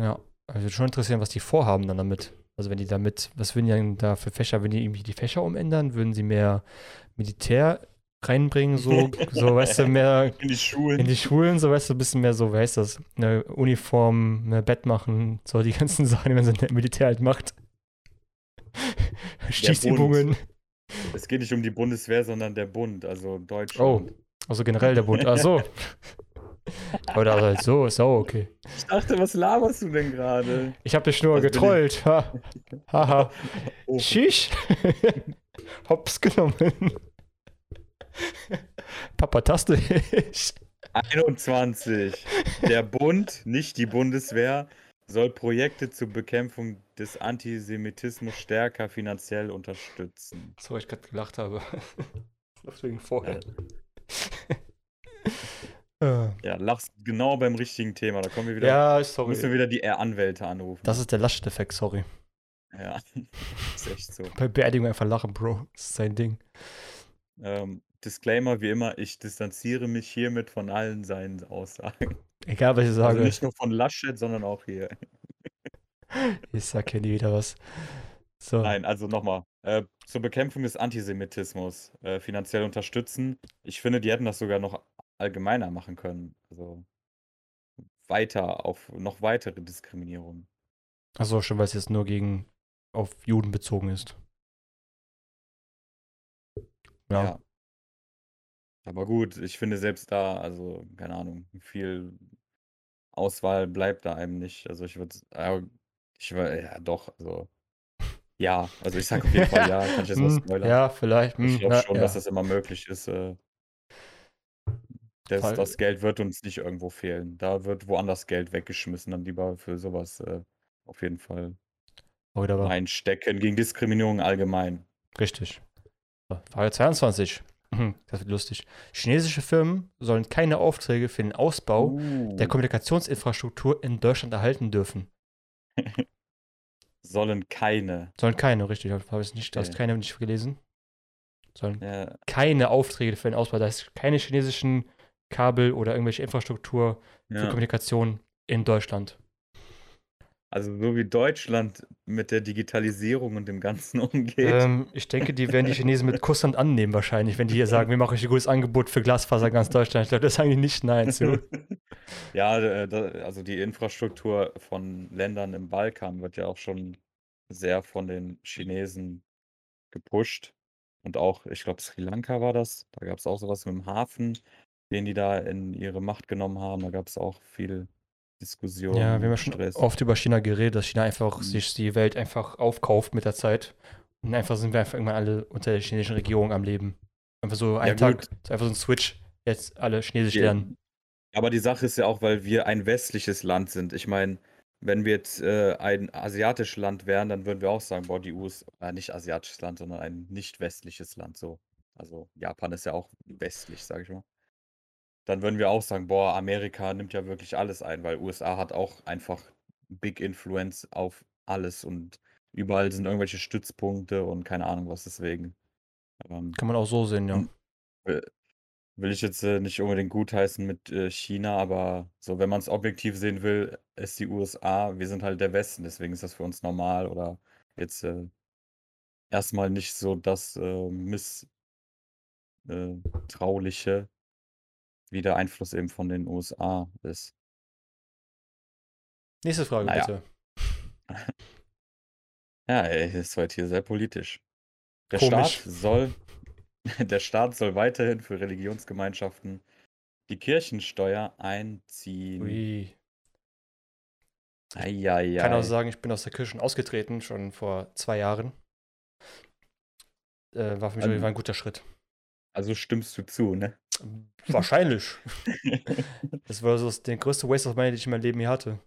Ja, also würde schon interessieren, was die vorhaben dann damit. Also wenn die damit, was würden die denn da für Fächer, wenn die irgendwie die Fächer umändern, würden sie mehr Militär reinbringen, so, so weißt du, mehr In die Schulen. in die Schulen, so weißt du, ein bisschen mehr so, weißt du, das, eine Uniform, mehr Bett machen, so die ganzen Sachen, die man so im Militär halt macht. Schießübungen. Es geht nicht um die Bundeswehr, sondern der Bund, also Deutschland. Also generell der Bund. Ach so. Oder halt so, ist auch okay. Ich dachte, was laberst du denn gerade? Ich habe dich nur Was getrollt. Ha. Haha. Oh, Schisch. Hops genommen. Papatastisch. 21. Der Bund, nicht die Bundeswehr, soll Projekte zur Bekämpfung des Antisemitismus stärker finanziell unterstützen. So, ich gerade gelacht habe. Das wegen vorher. Äh, Ja, lachst genau beim richtigen Thema. Da kommen wir wieder. ja, Müssen wir sorry. wieder die Anwälte anrufen. Das ist der Laschet-Effekt, sorry. ja, ist echt so. Bei Beerdigung einfach lachen, Bro. Das ist sein Ding. Ähm, Disclaimer wie immer, ich distanziere mich hiermit von allen seinen Aussagen. Egal, was ich Also sage. nicht nur von Laschet, sondern auch hier. ich sag ja nie wieder was. So. Nein, also nochmal. Äh, zur Bekämpfung des Antisemitismus äh, finanziell unterstützen. Ich finde, die hätten das sogar noch allgemeiner machen können. Also weiter auf noch weitere Diskriminierung. Achso, schon, weil es jetzt nur gegen auf Juden bezogen ist. Ja. Aber gut, ich finde selbst da, also keine Ahnung, viel Auswahl bleibt da einem nicht. Also ich würde, äh, ich war, ja doch, also ja, also ich sage auf jeden Fall ja, kann ich jetzt mal Hm, spoilern. ja, vielleicht. Ich hm, glaube schon, ja. dass das immer möglich ist. Äh, das, das Geld wird uns nicht irgendwo fehlen. Da wird woanders Geld weggeschmissen, dann lieber für sowas äh, auf jeden Fall Oh, wieder war. reinstecken. Gegen Diskriminierung allgemein. Richtig. Frage 22. Mhm, Das wird lustig. Chinesische Firmen sollen keine Aufträge für den Ausbau der Uh, Kommunikationsinfrastruktur in Deutschland erhalten dürfen. sollen keine. Sollen keine, richtig. Habe ich nicht, Okay. keine nicht gelesen. Sollen Ja, keine Aufträge für den Ausbau. Das heißt, keine chinesischen Kabel oder irgendwelche Infrastruktur für ja. Kommunikation in Deutschland. Also so wie Deutschland mit der Digitalisierung und dem Ganzen umgeht. Ähm, ich denke, die werden die Chinesen mit Kusshand annehmen wahrscheinlich, wenn die hier sagen, wir machen euch ein gutes Angebot für Glasfaser in ganz Deutschland. Ich glaube, das sagen die nicht nein zu. Ja, äh, also die Infrastruktur von Ländern im Balkan wird ja auch schon sehr von den Chinesen gepusht. Und auch, ich glaube, Sri Lanka war das. Da gab es auch sowas mit dem Hafen, den die da in ihre Macht genommen haben. Da gab es auch viel Diskussion, Ja, wir haben ja schon Stress. oft über China geredet, dass China einfach Mhm. sich die Welt einfach aufkauft mit der Zeit. Und einfach sind wir einfach irgendwann alle unter der chinesischen Regierung am Leben. Einfach so ein Ja, Tag, so einfach so ein Switch, jetzt alle Chinesisch Ja, lernen. Aber die Sache ist ja auch, weil wir ein westliches Land sind. Ich meine, wenn wir jetzt äh, ein asiatisches Land wären, dann würden wir auch sagen, boah, die USA, äh, nicht asiatisches Land, sondern ein nicht westliches Land so. Also Japan ist ja auch westlich, sage ich mal. Dann würden wir auch sagen, boah, Amerika nimmt ja wirklich alles ein, weil USA hat auch einfach Big Influence auf alles und überall sind irgendwelche Stützpunkte und keine Ahnung was deswegen. Ähm, Kann man auch so sehen, ja. Und- will ich jetzt äh, nicht unbedingt gutheißen mit äh, China, aber so, wenn man es objektiv sehen will, ist die USA, wir sind halt der Westen, deswegen ist das für uns normal oder jetzt äh, erstmal nicht so das äh, misstrauliche, wie der Einfluss eben von den USA ist. Nächste Frage, Naja. bitte. Ja, ey, war jetzt hier sehr politisch. Der Komisch. Staat soll, der Staat soll weiterhin für Religionsgemeinschaften die Kirchensteuer einziehen. Ui. Eieiei. kann auch sagen, ich bin aus der Kirche ausgetreten, schon vor zwei Jahren. Äh, war für mich Fall ein guter Schritt. Also stimmst du zu, ne? Wahrscheinlich. das war so der größte Waste of Money, den ich in meinem Leben je hatte.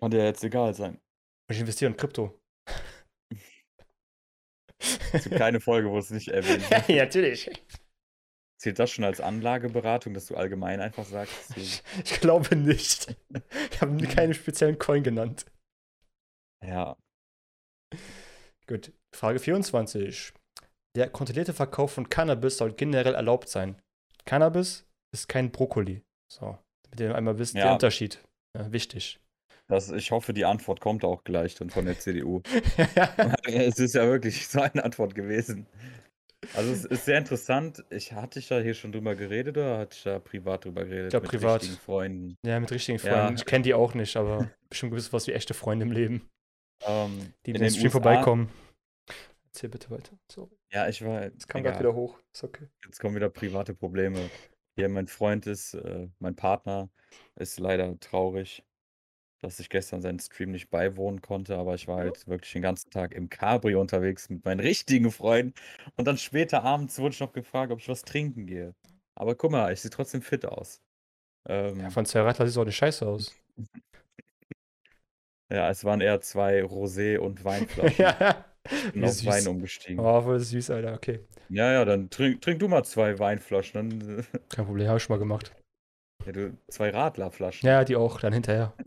Kann dir jetzt egal sein. Ich investiere in Krypto. Es gibt keine Folge, wo es nicht erwähnt wird. ja, natürlich. Zählt das schon als Anlageberatung, dass du allgemein einfach sagst? du- Ich glaube nicht. Ich habe keinen speziellen Coin genannt. Ja, Gut. Frage 24. Der kontrollierte Verkauf von Cannabis soll generell erlaubt sein. Cannabis ist kein Brokkoli. So, damit ihr einmal wisst, der Ja. Unterschied. Ja, wichtig. das, ich hoffe, die Antwort kommt auch gleich dann von der CDU. es ist ja wirklich so eine Antwort gewesen. Also es ist sehr interessant. Ich hatte ich da hier schon drüber geredet oder hatte ich da privat drüber geredet? glaub, mit privat. richtigen Freunden. ja, mit richtigen Ja. Freunden. Ich kenne die auch nicht, aber bestimmt gewiss was wie echte Freunde im Leben, Ähm, die in den den Stream USA vorbeikommen. Erzähl bitte weiter. Sorry. Ja, ich war. Es kam gerade wieder hoch. Ist okay. Jetzt kommen wieder private Probleme. Hier, mein Freund ist, äh, mein Partner ist leider traurig, dass ich gestern seinen Stream nicht beiwohnen konnte, aber ich war halt wirklich den ganzen Tag im Cabrio unterwegs mit meinen richtigen Freunden. Und dann später abends wurde ich noch gefragt, ob ich was trinken gehe. Aber guck mal, ich sehe trotzdem fit aus. Ähm, Ja, von zwei Radler sieht es auch nicht scheiße aus. ja, es waren eher zwei Rosé- und Weinflaschen. ja. Ich bin auf süß. Wein umgestiegen. Oh, voll süß, Alter. Okay. Ja, ja, dann trink, trink du mal zwei Weinflaschen. Dann, Kein Problem, habe ich schon mal gemacht. ja, du, zwei Radlerflaschen. Ja, die auch, dann hinterher.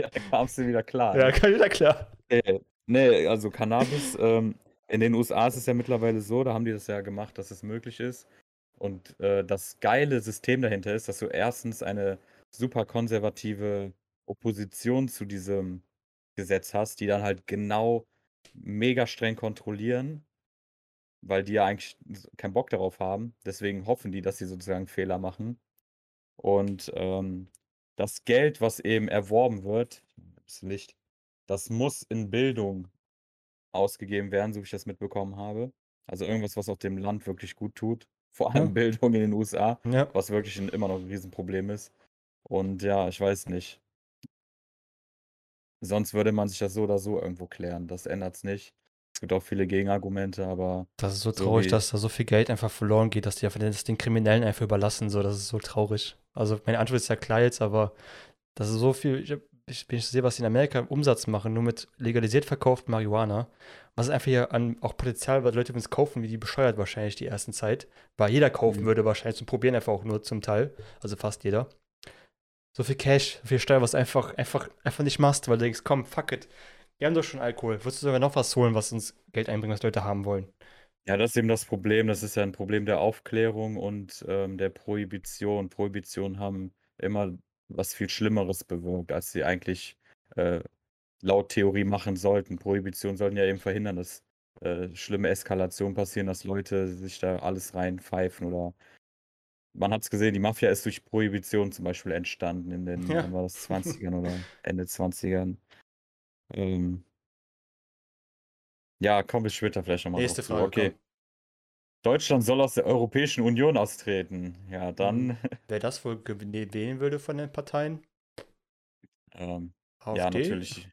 Ja, dann kamst du wieder klar. Ja, ne? kann wieder klar. Nee, nee, also Cannabis, ähm, in den USA ist es ja mittlerweile so, da haben die das ja gemacht, dass es möglich ist. Und äh, das geile System dahinter ist, dass du erstens eine super konservative Opposition zu diesem Gesetz hast, die dann halt genau mega streng kontrollieren, weil die ja eigentlich keinen Bock darauf haben. Deswegen hoffen die, dass sie sozusagen Fehler machen. Und ähm, das Geld, was eben erworben wird, das Licht, das muss in Bildung ausgegeben werden, so wie ich das mitbekommen habe. Also irgendwas, was auch dem Land wirklich gut tut. Vor allem Ja. Bildung in den USA, Ja. was wirklich ein, immer noch ein Riesenproblem ist. Und ja, ich weiß nicht. Sonst würde man sich das so oder so irgendwo klären. Das ändert es nicht. Es gibt auch viele Gegenargumente, aber Das ist so So traurig, wie- dass da so viel Geld einfach verloren geht, dass die einfach das den Kriminellen einfach überlassen. So, das ist so traurig. Also meine Antwort ist ja klar jetzt, aber das ist so viel. Ich, ich, wenn ich sehe, was die in Amerika im Umsatz machen, nur mit legalisiert verkauftem Marihuana, was einfach hier an auch Potenzial, weil Leute es kaufen, wie die bescheuert wahrscheinlich die ersten Zeit, weil jeder kaufen Mhm. würde wahrscheinlich zum Probieren einfach auch nur zum Teil, also fast jeder. So viel Cash, so viel Steuer, was einfach, einfach, einfach nicht machst, weil du denkst, komm, fuck it. Wir haben doch schon Alkohol. Würdest du sogar noch was holen, was uns Geld einbringt, was Leute haben wollen? ja, das ist eben das Problem. Das ist ja ein Problem der Aufklärung und ähm, der Prohibition. Prohibition haben immer was viel Schlimmeres bewirkt, als sie eigentlich äh, laut Theorie machen sollten. Prohibition sollten ja eben verhindern, dass äh, schlimme Eskalationen passieren, dass Leute sich da alles reinpfeifen oder man hat es gesehen, die Mafia ist durch Prohibition zum Beispiel entstanden in den, Ja. war das 20ern oder Ende 20ern. Ähm, ja, kommen wir später vielleicht nochmal Nächste. Frage. Okay. komm. Deutschland soll aus der Europäischen Union austreten. Ja, dann Mhm. Wer das wohl wählen würde von den Parteien? ähm, AfD? ja, natürlich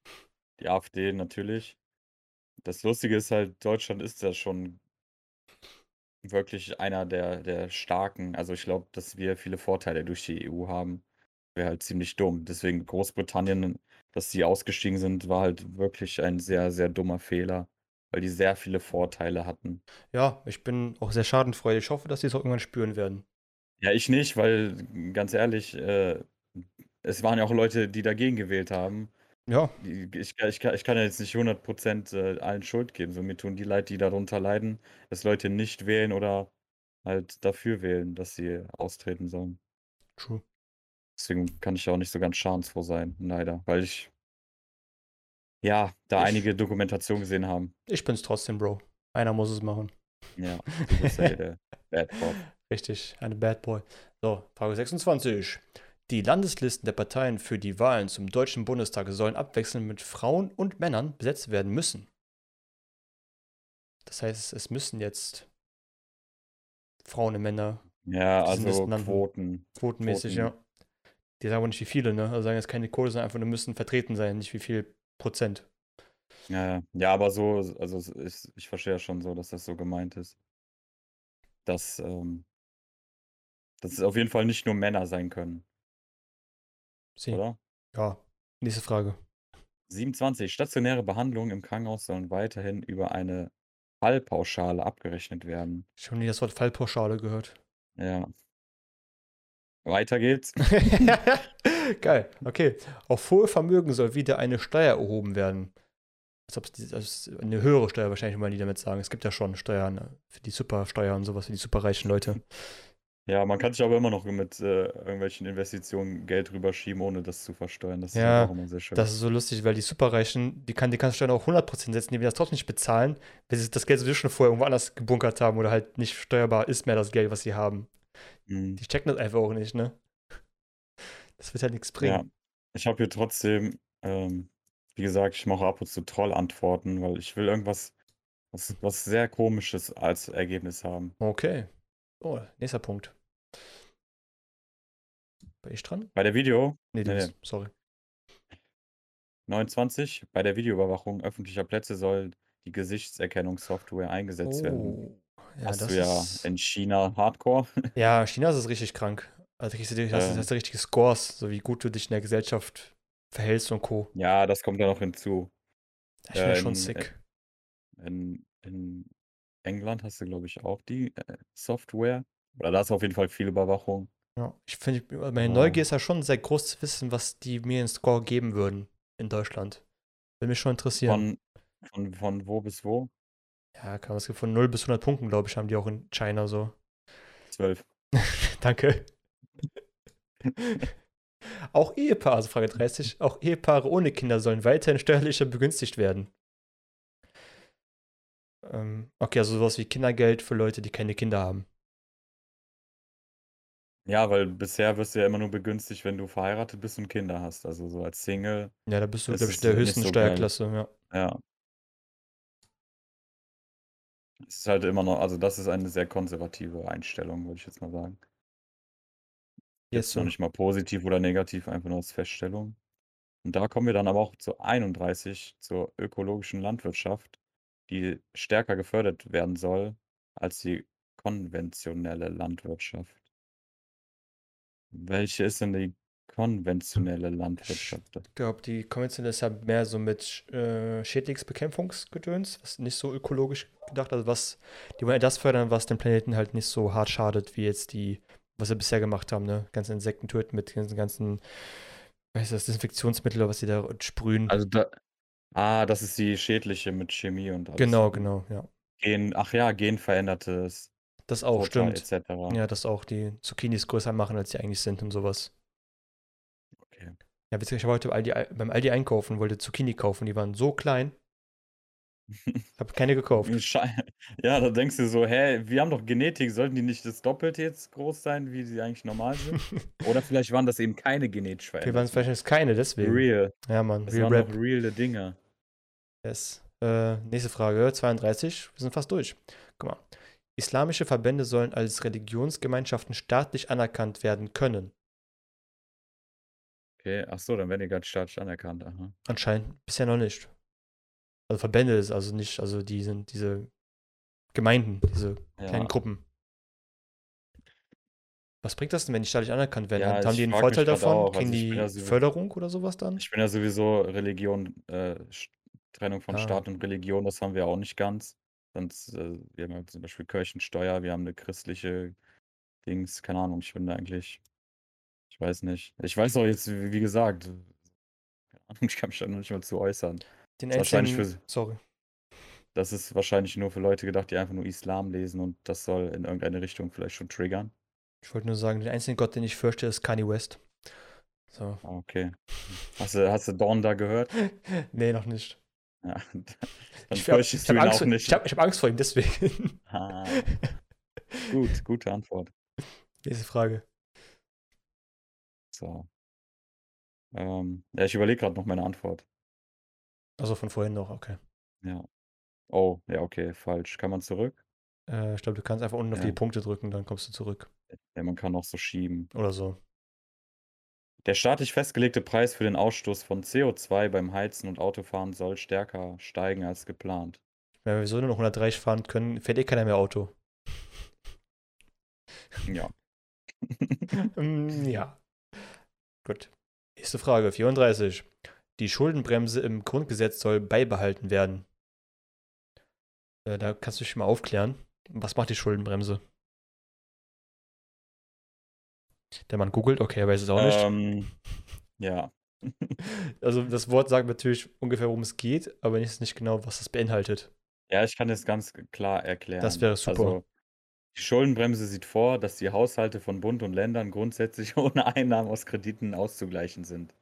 die AfD, natürlich. Das Lustige ist halt, Deutschland ist ja schon wirklich einer der, der starken. Also ich glaube, dass wir viele Vorteile durch die EU haben. Wäre halt ziemlich dumm. Deswegen Großbritannien, dass sie ausgestiegen sind, war halt wirklich ein sehr, sehr dummer Fehler, weil die sehr viele Vorteile hatten. Ja, ich bin auch sehr schadenfreudig. Ich hoffe, dass sie es auch irgendwann spüren werden. Ja, ich nicht, weil ganz ehrlich, äh, es waren ja auch Leute, die dagegen gewählt haben. Ja, Ich, ich, kann- ich kann ja jetzt nicht 100% äh, allen Schuld geben. So, mir tun die leid, die darunter leiden, dass Leute nicht wählen oder halt dafür wählen, dass sie austreten sollen. true. Deswegen kann ich ja auch nicht so ganz schadensfroh sein, leider, weil ich ja da Ich- einige Dokumentationen gesehen haben. Ich bin's trotzdem, Bro. Einer muss es machen. Ja, du bist ja der Bad Cop. Richtig, eine Bad Boy. So, Frage 26. Die Landeslisten der Parteien für die Wahlen zum Deutschen Bundestag sollen abwechselnd mit Frauen und Männern besetzt werden müssen. Das heißt, es müssen jetzt Frauen und Männer Ja, also. Quoten. quotenmäßig, Quoten. ja. Die sagen aber nicht wie viele, ne? Also sagen jetzt keine Quote, sondern einfach nur müssen vertreten sein, nicht wie viel Prozent. Ja, ja. aber so, also ist, ich verstehe ja schon so, dass das so gemeint ist. Dass, ähm, dass es auf jeden Fall nicht nur Männer sein können, Sie. oder? Ja. Nächste Frage. 27. Stationäre Behandlungen im Krankenhaus sollen weiterhin über eine Fallpauschale abgerechnet werden. Schon nie das Wort Fallpauschale gehört. Ja. Weiter geht's. Geil. Okay. Auf hohe Vermögen soll wieder eine Steuer erhoben werden. Als ob es also eine höhere Steuer wahrscheinlich, wollen die damit sagen. Es gibt ja schon Steuern ne? für die Supersteuer und sowas für die superreichen Leute. Ja, man kann sich aber immer noch mit äh, irgendwelchen Investitionen Geld rüberschieben, ohne das zu versteuern. Das ist Ja, halt auch immer sehr schön. Das ist so lustig, weil die Superreichen, die kann die kannst du dann auch 100% setzen, die werden das trotzdem nicht bezahlen, weil sie das Geld sowieso schon vorher irgendwo anders gebunkert haben oder halt nicht steuerbar ist mehr das Geld, was sie haben. Mhm. Die checken das einfach auch nicht, ne? Das wird halt nichts Ja, bringen. ich habe hier trotzdem, ähm, wie gesagt, ich mache ab und zu Trollantworten, weil ich will irgendwas, was, was sehr Komisches als Ergebnis haben. Okay. Oh, nächster Punkt. Bin ich dran? Bei der Video, Nee, Nee, bist. Sorry. 29, bei der Videoüberwachung öffentlicher Plätze soll die Gesichtserkennungssoftware eingesetzt werden. Oh. Ja, Hast das du ja ist. in China Hardcore. Ja, China ist es richtig krank. Also kriegst du, die- hast, Ähm. du- hast du richtige Scores, so wie gut du dich in der Gesellschaft verhältst und Co. Ja, das kommt da noch hinzu. Ich äh, schon in- sick. In, in England hast du, glaube ich, auch die äh, Software. Oder da ist auf jeden Fall viel Überwachung. Ja, ich finde, meine Aber- Neugier ist ja schon sehr groß zu wissen, was die mir in Score geben würden in Deutschland. Würde mich schon interessieren. Von, von, von wo bis wo? ja, kann man es von 0 bis 100 Punkten, glaube ich, haben die auch in China so. 12. Danke. auch Ehepaare, also Frage 30, auch Ehepaare ohne Kinder sollen weiterhin steuerlicher begünstigt werden. Ähm, okay, also sowas wie Kindergeld für Leute, die keine Kinder haben. Ja, weil bisher wirst du ja immer nur begünstigt, wenn du verheiratet bist und Kinder hast. Also so als Single. Ja, da bist du, glaube ich, der höchsten so geil. Steuerklasse, ja. Ja. Es ist halt immer noch, also das ist eine sehr konservative Einstellung, würde ich jetzt mal sagen. Jetzt noch so. nicht mal positiv oder negativ, einfach nur als Feststellung. Und da kommen wir dann aber auch zu 31, zur ökologischen Landwirtschaft, die stärker gefördert werden soll als die konventionelle Landwirtschaft. Welche ist denn die konventionelle Landwirtschaft? Ich glaube, die konventionelle ist ja mehr so mit äh, Schädlingsbekämpfungsgedöns, was nicht so ökologisch gedacht, also was, die wollen ja das fördern, was dem Planeten halt nicht so hart schadet, wie jetzt die, was sie bisher gemacht haben, ne? Ganze Insekten töten mit ganzen, was ist das, Desinfektionsmittel oder was sie da sprühen. Also da, ah, das ist die schädliche mit Chemie und alles. genau, genau, ja. Gen, ach ja, genverändertes Das auch, Futter stimmt. etc. Ja, das auch die Zucchinis größer machen, als sie eigentlich sind und sowas. Okay. Ja, witzig, ich habe heute beim Aldi, beim Aldi einkaufen, wollte Zucchini kaufen, die waren so klein, habe keine gekauft. Ja, da denkst du so, hä, wir haben doch Genetik, sollten die nicht das Doppelte jetzt groß sein, wie sie eigentlich normal sind? Oder vielleicht waren das eben keine genetisch Okay, waren es vielleicht keine, deswegen. Real. Ja, Mann, Das Real waren Rap. reale Dinge. Yes. Äh, nächste Frage, 32. Wir sind fast durch. Guck mal. Islamische Verbände sollen als Religionsgemeinschaften staatlich anerkannt werden können. Okay, ach so, dann werden die ganz staatlich anerkannt. Aha. Anscheinend bisher noch nicht. Also Verbände ist also nicht, also die sind diese Gemeinden, diese kleinen Ja, Gruppen. Was bringt das denn, wenn die staatlich anerkannt werden? Ja, Haben die einen Vorteil davon? auch. Kriegen Also ich die ja Förderung oder sowas dann? ich bin ja sowieso Religion, äh, Trennung von Ah. Staat und Religion, das haben wir auch nicht ganz. Sonst, äh, wir haben ja zum Beispiel Kirchensteuer, wir haben eine christliche Dings, keine Ahnung, ich bin da eigentlich, ich weiß nicht. Ich weiß auch jetzt, wie, gesagt, keine Ahnung, ich kann mich da noch nicht mal zu äußern. Den ist wahrscheinlich für- sorry. Das ist wahrscheinlich nur für Leute gedacht, die einfach nur Islam lesen und das soll in irgendeine Richtung vielleicht schon triggern. Ich wollte nur sagen, den einzigen Gott, den ich fürchte, ist Kanye West. So. Ah, Okay. Hast du, hast du Dawn da gehört? nee, noch nicht. Ja, dann Ich fürchtest du hab ihn Angst, auch nicht. Ich habe hab Angst vor ihm, deswegen. Ah, gut, gute Antwort. Nächste Frage. So. Ähm, ja, ich überlege gerade noch meine Antwort. Also von vorhin noch, okay. Ja. Oh, ja, okay, falsch. Kann man zurück? Äh, ich glaube, du kannst einfach unten auf Ja. die Punkte drücken, dann kommst du zurück. Ja, man kann auch so schieben. Oder so. Der staatlich festgelegte Preis für den Ausstoß von CO2 beim Heizen und Autofahren soll stärker steigen als geplant. Wenn wir so nur noch 130 fahren können, fährt eh keiner mehr Auto. Ja. Mm, ja. Gut. Nächste Frage, 34. Die Schuldenbremse im Grundgesetz soll beibehalten werden. Äh, da kannst du dich mal aufklären. Was macht die Schuldenbremse? Der Mann googelt, okay, er weiß es auch nicht. Ähm, ja. Also das Wort sagt natürlich ungefähr, worum es geht, aber nicht, nicht genau, was das beinhaltet. Ja, ich kann es ganz klar erklären. Das wäre super. Also, die Schuldenbremse sieht vor, dass die Haushalte von Bund und Ländern grundsätzlich ohne Einnahmen aus Krediten auszugleichen sind.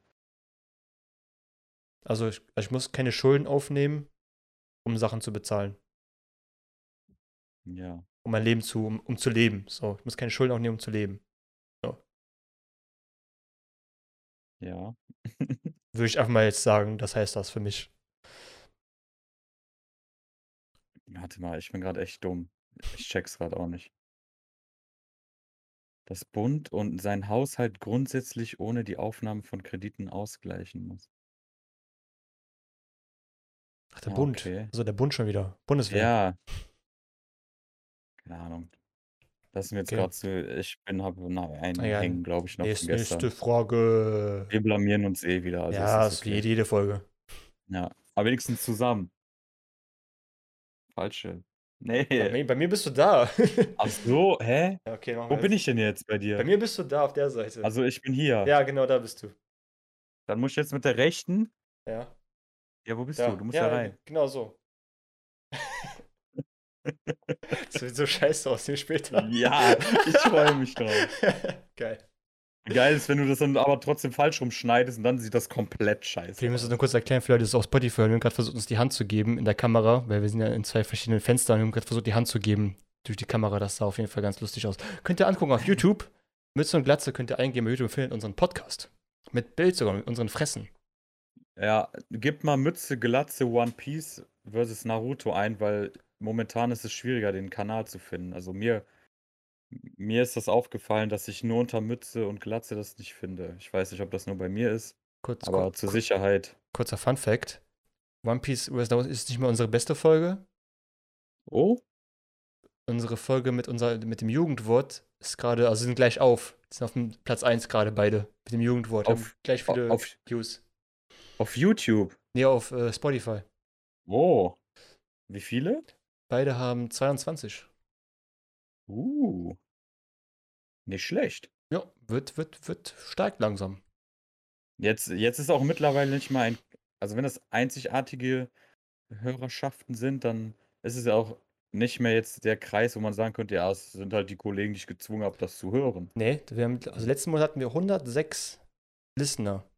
Also ich, also ich muss keine Schulden aufnehmen, um Sachen zu bezahlen. Ja. Um mein Leben zu, um, um zu leben. So, ich muss keine Schulden aufnehmen, um zu leben. Ja. Würde ich einfach mal jetzt sagen, das heißt das für mich. Warte mal, ich bin gerade echt dumm. Ich check's gerade auch nicht. Dass Bund und sein Haushalt grundsätzlich ohne die Aufnahme von Krediten ausgleichen muss. Ach, der Ah, Bund. okay. Also der Bund schon wieder. Bundeswehr. Ja. Keine Ahnung. Das ist mir jetzt Okay. gerade zu. Ich bin habe na, einen Na ja, hängen, glaube ich, noch von Nächste, gestern. nächste Frage. Wir blamieren uns eh wieder. Also ja, ist ist wie okay. jede, jede Folge. Ja. Aber wenigstens zusammen. Falsche. Bei Nee. mir, bei mir bist du da. Ach so, hä? ja, okay, machen Wo wir bin jetzt. ich denn jetzt bei Bei dir? mir bist du da auf der Seite. Also ich bin hier. ja, genau, da bist du. Dann muss ich jetzt mit der rechten. Ja. Ja, wo bist ja. du? Du musst ja, da rein. Genau so. das wird so scheiße aussehen später. Ja, ich freue mich drauf. Geil. Geil ist, wenn du das dann aber trotzdem falsch rumschneidest und dann sieht das komplett scheiße Wir müssen aus. nur kurz erklären, für Leute, die es auf Spotify hören. Wir haben gerade versucht, uns die Hand zu geben in der Kamera, weil wir sind ja in zwei verschiedenen Fenstern. Wir haben gerade versucht, die Hand zu geben durch die Kamera. Das sah auf jeden Fall ganz lustig aus. Könnt ihr angucken auf YouTube. Mütze und Glatze könnt ihr eingeben bei YouTube und findet unseren Podcast. Mit Bild sogar, mit unseren Fressen. Ja, gib mal Mütze, Glatze, One Piece versus Naruto ein, weil momentan ist es schwieriger, den Kanal zu finden. Also mir, mir ist das aufgefallen, dass ich nur unter Mütze und Glatze das nicht finde. Ich weiß nicht, ob das nur bei mir ist, Kurz, aber kur- zur Sicherheit. kurzer Fun Fact. One Piece US Now ist nicht mehr unsere beste Folge. Oh? Unsere Folge mit, unser, mit dem Jugendwort ist gerade, also sind gleich auf. Sind auf dem Platz 1 gerade beide mit dem Jugendwort. Haben Auf- gleich viele auf- Views. Auf YouTube. Nee, auf äh, Spotify. Oh. Wie viele? Beide haben 22. Uh. Nicht schlecht. Ja, wird, wird, wird, steigt langsam. Jetzt, jetzt ist auch mittlerweile nicht mal ein, also wenn das einzigartige Hörerschaften sind, dann ist es ja auch nicht mehr jetzt der Kreis, wo man sagen könnte, ja, es sind halt die Kollegen, die ich gezwungen habe, das zu hören. Nee, wir haben, also letzten Monat hatten wir 106 Listener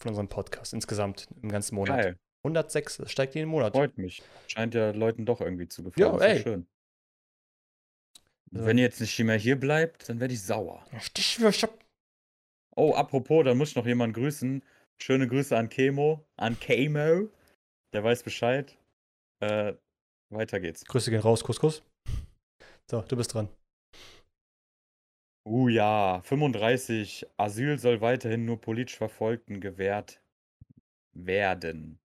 von unserem Podcast insgesamt im ganzen Monat. Geil, 106, das steigt jeden Monat. freut mich. Scheint ja Leuten doch irgendwie zu gefallen. Ja, ey. schön. So. Wenn ihr jetzt nicht mehr hier bleibt, dann werde ich sauer. Stichwörter. Oh, apropos, dann muss ich noch jemanden grüßen. Schöne Grüße an Kemo, an Kemo. Der weiß Bescheid. Äh, weiter geht's. Grüße gehen raus, Kuss, Kuss. So, du bist dran. Uh ja, 35. Asyl soll weiterhin nur politisch Verfolgten gewährt werden.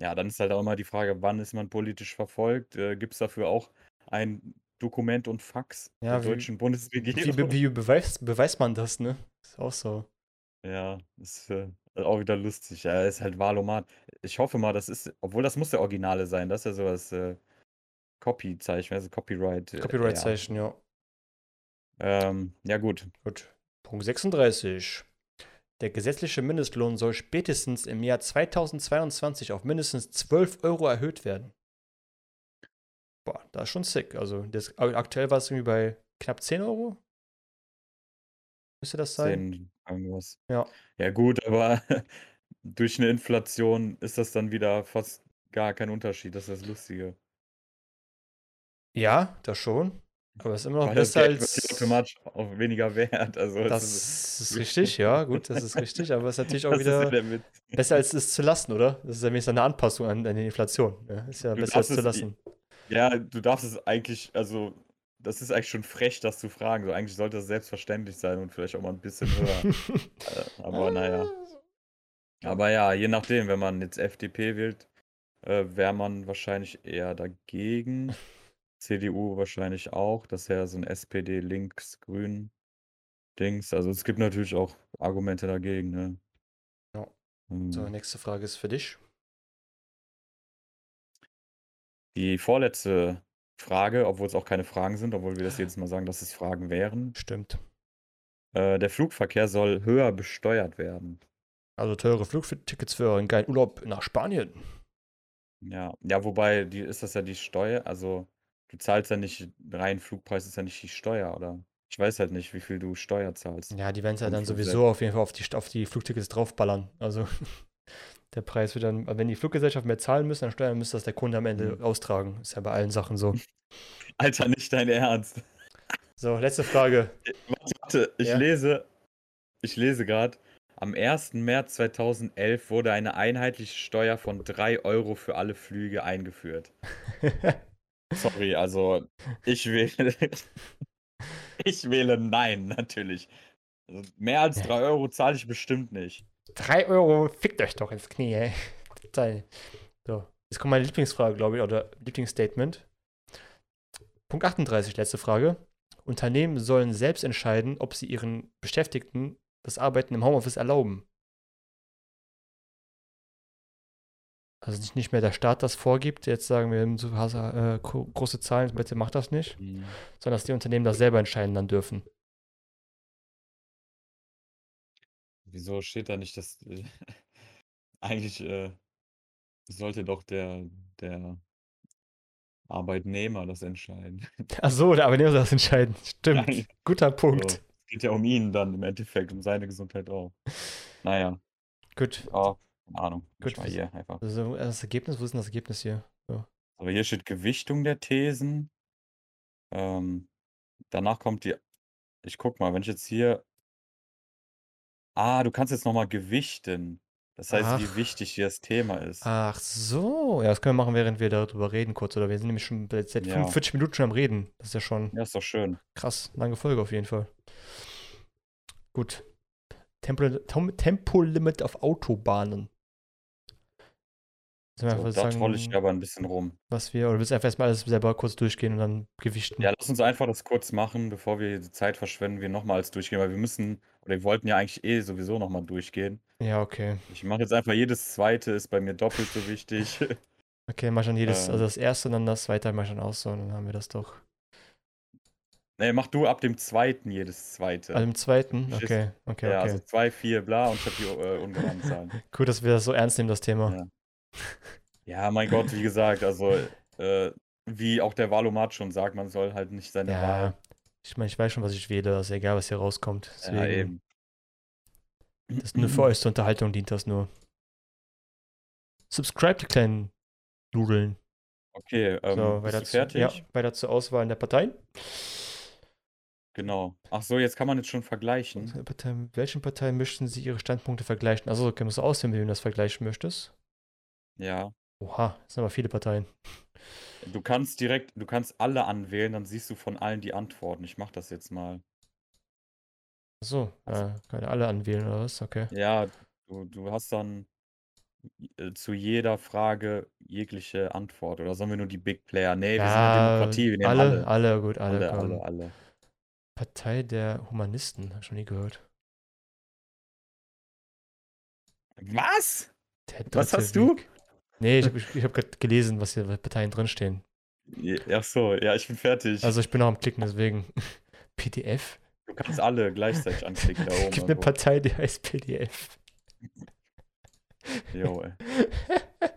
Ja, dann ist halt auch immer die Frage, wann ist man politisch verfolgt? Äh, Gibt es dafür auch ein Dokument und Fax Ja, der wie- deutschen Wie, Bundesregierung? be- wie beweist, beweist man das, ne? Ist auch so. Ja, ist äh, auch wieder lustig. Ja, ist halt Wahlomat. Ich hoffe mal, das ist, obwohl das muss der Originale sein, das ist ja sowas äh, Copy-Zeichen, also Copyright. äh, Copyright-Zeichen, ja. ja. Ähm, ja, gut. Gut. Punkt 36. Der gesetzliche Mindestlohn soll spätestens im Jahr 2022 auf mindestens 12 Euro erhöht werden. Boah, das ist schon sick. Also das, aktuell war es irgendwie bei knapp 10 Euro. Müsste das sein? 10 irgendwas. Ja. Ja, gut, aber durch eine Inflation ist das dann wieder fast gar kein Unterschied. Das ist das Lustige. Ja, das schon. Aber es ist immer noch Weil besser Geld wird als. automatisch auch weniger wert. Also Das ist richtig, ja, gut, das ist richtig. Aber es ist natürlich auch ist wieder besser als es zu lassen, oder? Das ist ja wenigstens eine Anpassung an, an die Inflation. Ja, ist ja Du besser als zu lassen. Ja, du darfst es eigentlich, also das ist eigentlich schon frech, das zu fragen. So, eigentlich sollte das selbstverständlich sein und vielleicht auch mal ein bisschen höher. äh, aber naja. Aber ja, je nachdem, wenn man jetzt FDP wählt, äh, wäre man wahrscheinlich eher dagegen. CDU wahrscheinlich auch. Das ist ja so ein SPD links-grün Dings. Also es gibt natürlich auch Argumente dagegen, ne? Ja. So, Hm. nächste Frage ist für dich. Die vorletzte Frage, obwohl es auch keine Fragen sind, obwohl wir das jedes Mal sagen, dass es Fragen wären. Stimmt. Äh, der Flugverkehr soll höher besteuert werden. Also teure Flugtickets für einen geilen Urlaub nach Spanien. Ja, ja, wobei die ist das ja die Steuer, also du zahlst ja nicht rein Flugpreis ist ja nicht die Steuer, oder? Ich weiß halt nicht, wie viel du Steuer zahlst. Ja, die werden es ja dann sowieso auf jeden Fall auf die, auf die Flugtickets draufballern. Also der Preis wird dann, wenn die Fluggesellschaft mehr zahlen müssen, dann steuern müsste das der Kunde am Ende Mhm. austragen. Ist ja bei allen Sachen so. Alter, nicht dein Ernst. So, letzte Frage. Warte, warte, ich Ja. lese, ich lese gerade, am 1. März 2011 wurde eine einheitliche Steuer von 3 Euro für alle Flüge eingeführt. Sorry, also ich wähle, ich wähle Nein, natürlich. Also mehr als 3 Euro zahle ich bestimmt nicht. 3 Euro, fickt euch doch ins Knie, ey. Total. So, jetzt kommt meine Lieblingsfrage, glaube ich, oder Lieblingsstatement. Punkt 38, letzte Frage. Unternehmen sollen selbst entscheiden, ob sie ihren Beschäftigten das Arbeiten im Homeoffice erlauben. Also nicht, mehr der Staat das vorgibt, jetzt sagen wir haben so äh, gro- große Zahlen, bitte macht das nicht, Hm. sondern dass die Unternehmen das selber entscheiden dann dürfen. Wieso steht da nicht, dass äh, eigentlich äh, sollte doch der, der Arbeitnehmer das entscheiden. Ach so, der Arbeitnehmer soll das entscheiden. Stimmt. Nein. Guter So, Punkt. es geht ja um ihn dann im Endeffekt, um seine Gesundheit auch. Naja, Gut. oh, keine Ahnung. Gut, mal hier einfach. Also das Ergebnis, wo ist denn das Ergebnis hier? So. Aber hier steht Gewichtung der Thesen. Ähm, danach kommt die. Ich guck mal, wenn ich jetzt hier. Ah, du kannst jetzt nochmal gewichten. Das heißt, Ach. wie wichtig dir das Thema ist. Ach so, ja, das können wir machen, während wir darüber reden kurz, oder? Wir sind nämlich schon seit seit Ja. 45 Minuten schon am Reden. Das ist ja schon Ja, ist doch schön. krass, lange Folge auf jeden Fall. Gut. Tempo, Tem- Tempolimit auf Autobahnen. So, da troll ich sagen, aber ein bisschen rum. was wir, oder willst du einfach erstmal alles selber kurz durchgehen und dann gewichten? Ja, lass uns einfach das kurz machen, bevor wir die Zeit verschwenden, wir nochmals durchgehen, weil wir müssen, oder wir wollten ja eigentlich eh sowieso nochmal durchgehen. Ja, okay. Ich mache jetzt einfach jedes zweite, ist bei mir doppelt so wichtig. Okay, mach schon jedes, Ähm. also das erste und dann das zweite mach schon aus, so, und dann haben wir das doch. nee, mach du ab dem zweiten jedes zweite. Also im zweiten? Okay, okay, ja, okay. also zwei, vier, bla und ich habe die äh, ungenannten Zahlen. Gut, dass wir das so ernst nehmen, das Thema. Ja. Ja, mein Gott, wie gesagt, also äh, wie auch der Valomat schon sagt, man soll halt nicht seine Ja, Wahl. ich meine, ich weiß schon, was ich wähle, ist egal, was hier rauskommt. Ja, Deswegen, eben. das ist nur für euch zur Unterhaltung dient das nur. Subscribe, die kleinen Nudeln. Okay, ähm, so, weiter zu, fertig? ja, weiter zur Auswahl der Parteien. Genau. Ach so, jetzt kann man jetzt schon vergleichen. Partei, welchen Parteien möchten Sie Ihre Standpunkte vergleichen? Also, okay, musst du auswählen, mit wem du das vergleichen möchtest. Ja. Oha, das sind aber viele Parteien. Du kannst direkt, du kannst alle anwählen, dann siehst du von allen die Antworten. Ich mach das jetzt mal. Achso, Also- äh, kann alle anwählen oder was? Okay. Ja, du, du hast dann äh, zu jeder Frage jegliche Antwort. Oder sollen wir nur die Big Player? Nee, wir sind eine Ja, Demokratie, wir nehmen alle, alle. alle, gut, alle, Alle, alle, alle. Partei der Humanisten, hab ich schon nie gehört. Was? Was hast du? Weg. Nee, ich habe ich, ich hab gerade gelesen, was hier bei Parteien drinstehen. Ach so, ja, ich bin fertig. Also ich bin noch am Klicken, deswegen. PDF? du kannst alle gleichzeitig anklicken da Es oben. gibt eine. Partei, die heißt PDF. Jo, ey.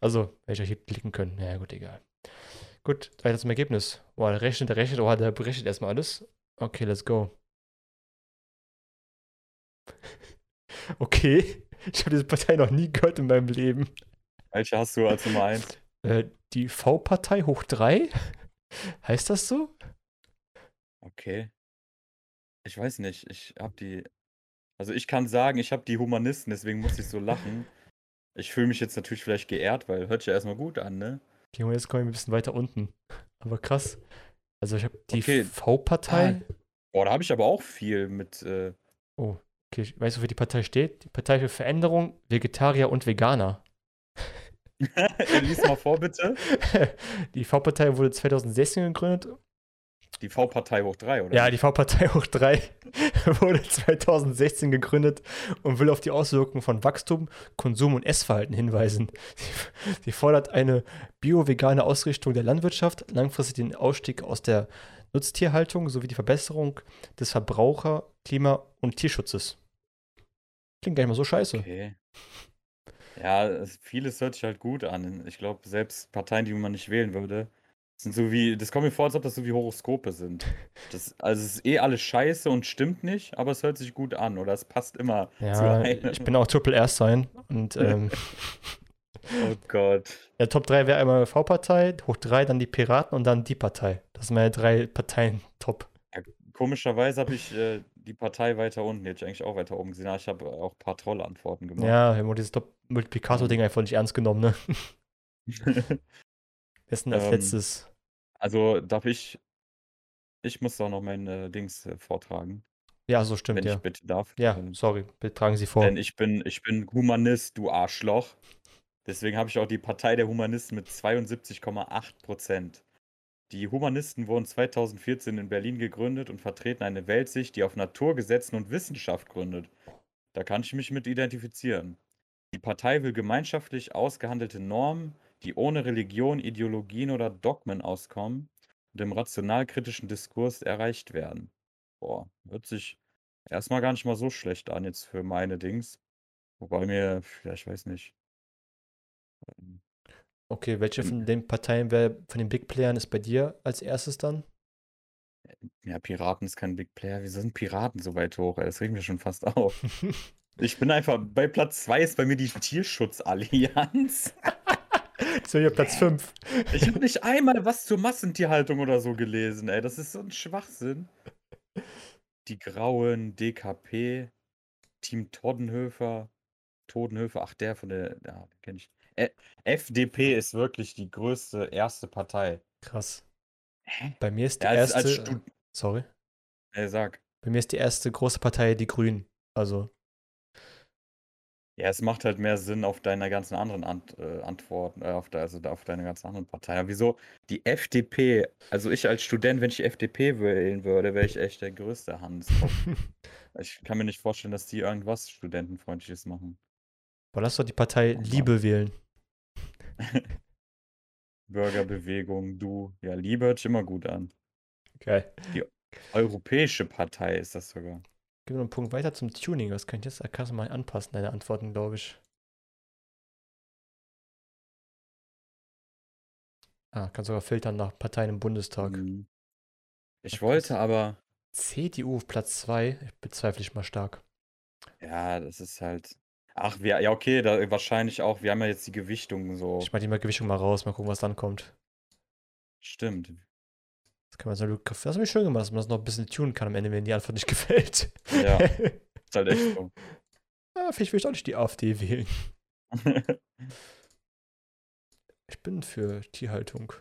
Also, hätte ich hier klicken können. Ja, gut, egal. Gut, weiter zum Ergebnis. Boah, der rechnet, der rechnet, oh, der berechnet erstmal alles. Okay, let's go. Okay, ich habe diese Partei noch nie gehört in meinem Leben. Welche hast du als Nummer 1? Äh, die V-Partei hoch 3? Heißt das so? Okay. Ich weiß nicht, ich hab die. Also ich kann sagen, ich habe die Humanisten, deswegen muss ich so lachen. Ich fühle mich jetzt natürlich vielleicht geehrt, weil hört sich ja erstmal gut an, ne? Okay, und jetzt komme ich ein bisschen weiter unten. Aber krass. Also ich habe die Okay. V-Partei. Boah, da habe ich aber auch viel mit. Äh, Okay, ich weiß, wofür die Partei steht. Die Partei für Veränderung, Vegetarier und Veganer. Lies mal vor, bitte. Die V-Partei wurde 2016 gegründet. Die V-Partei hoch 3, oder? Ja, die V-Partei hoch 3 wurde 2016 gegründet und will auf die Auswirkungen von Wachstum, Konsum und Essverhalten hinweisen. Sie, fordert eine bio-vegane Ausrichtung der Landwirtschaft, langfristig den Ausstieg aus der Nutztierhaltung sowie die Verbesserung des Verbraucher-, Klima- und Tierschutzes. Klingt gar nicht mal so scheiße. Okay. Ja, es- vieles hört sich halt gut an. Ich glaube, selbst Parteien, die man nicht wählen würde, sind so wie, das kommt mir vor, als ob das so wie Horoskope sind. Das, also es ist eh alles scheiße und stimmt nicht, aber es hört sich gut an oder es passt immer zu Ja, einem. ich bin auch Triple R sein und ähm, Oh Gott. der Top 3 wäre einmal V-Partei, hoch 3 dann die Piraten und dann die Partei. Das sind meine drei Parteien top. Komischerweise habe ich äh, die Partei weiter unten, die hätte ich eigentlich auch weiter oben gesehen, aber ich habe auch ein paar Trollantworten gemacht. Ja, wir haben dieses Top-Multiplikator-Ding einfach nicht ernst genommen, ne? Wessen als Ähm, letztes? Also darf ich, ich muss doch noch mein äh, Dings äh, vortragen, Ja, so stimmt, wenn ja. ich bitte darf. Ja, Ähm, sorry, bitte tragen Sie vor. Denn ich bin, ich bin Humanist, du Arschloch. Deswegen habe ich auch die Partei der Humanisten mit 72,8 Prozent. Die Humanisten wurden 2014 in Berlin gegründet und vertreten eine Weltsicht, die auf Naturgesetzen und Wissenschaft gründet. Da kann ich mich mit identifizieren. Die Partei will gemeinschaftlich ausgehandelte Normen, die ohne Religion, Ideologien oder Dogmen auskommen und im rational-kritischen Diskurs erreicht werden. Boah, hört sich erstmal gar nicht mal so schlecht an jetzt für meine Dings. Wobei mir, ich weiß nicht. Ähm, Okay, welche Hm. von den Parteien wär, von den Big Playern ist bei dir als erstes dann? Ja, Piraten ist kein Big Player. Wieso sind Piraten so weit hoch? ey? Das regt mich schon fast auf. Ich bin einfach, bei Platz 2 ist bei mir die Tierschutzallianz. Ja hier Platz 5. Ich habe nicht einmal was zur Massentierhaltung oder so gelesen, ey. Das ist so ein Schwachsinn. Die Grauen, DKP, Team Toddenhöfer, Todenhöfer, ach, der von der, ja, kenne ich. FDP ist wirklich die größte erste Partei. Krass. Hä? Bei mir ist die Ja, als, erste. als sorry. äh, sag. Bei mir ist die erste große Partei die Grünen. Also, Ja, es macht halt mehr Sinn auf deine ganzen anderen Ant äh, Antworten, äh, auf, de also auf deine ganzen anderen Parteien. Aber wieso die FDP? Also ich als Student, wenn ich FDP wählen würde, wäre ich echt der größte Hans. ich kann mir nicht vorstellen, dass die irgendwas Studentenfreundliches machen. aber lass doch die Partei Oh. Liebe wählen. Bürgerbewegung, du. Ja, Liebe hört sich immer gut an. Geil. Europäische Partei ist das sogar. Gib mir noch einen Punkt weiter zum Tuning. Das kann ich jetzt kannst du mal anpassen, deine Antworten, glaube ich. Ah, kann sogar filtern nach Parteien im Bundestag. Mhm. Ich Ja, wollte aber, CDU auf Platz 2, bezweifle ich mal stark. ja, das ist halt. Ach, wir, ja, okay, da wahrscheinlich auch. Wir haben ja jetzt die Gewichtung so. Ich mach die mal Gewichtung mal raus, mal gucken, was dann kommt. Stimmt. Das kann man so, das habe ich schön gemacht, dass man das noch ein bisschen tunen kann am Ende, wenn die Antwort nicht gefällt. Ja. Ist halt echt so. ah, vielleicht will ich auch nicht die AfD wählen. Ich bin für Tierhaltung.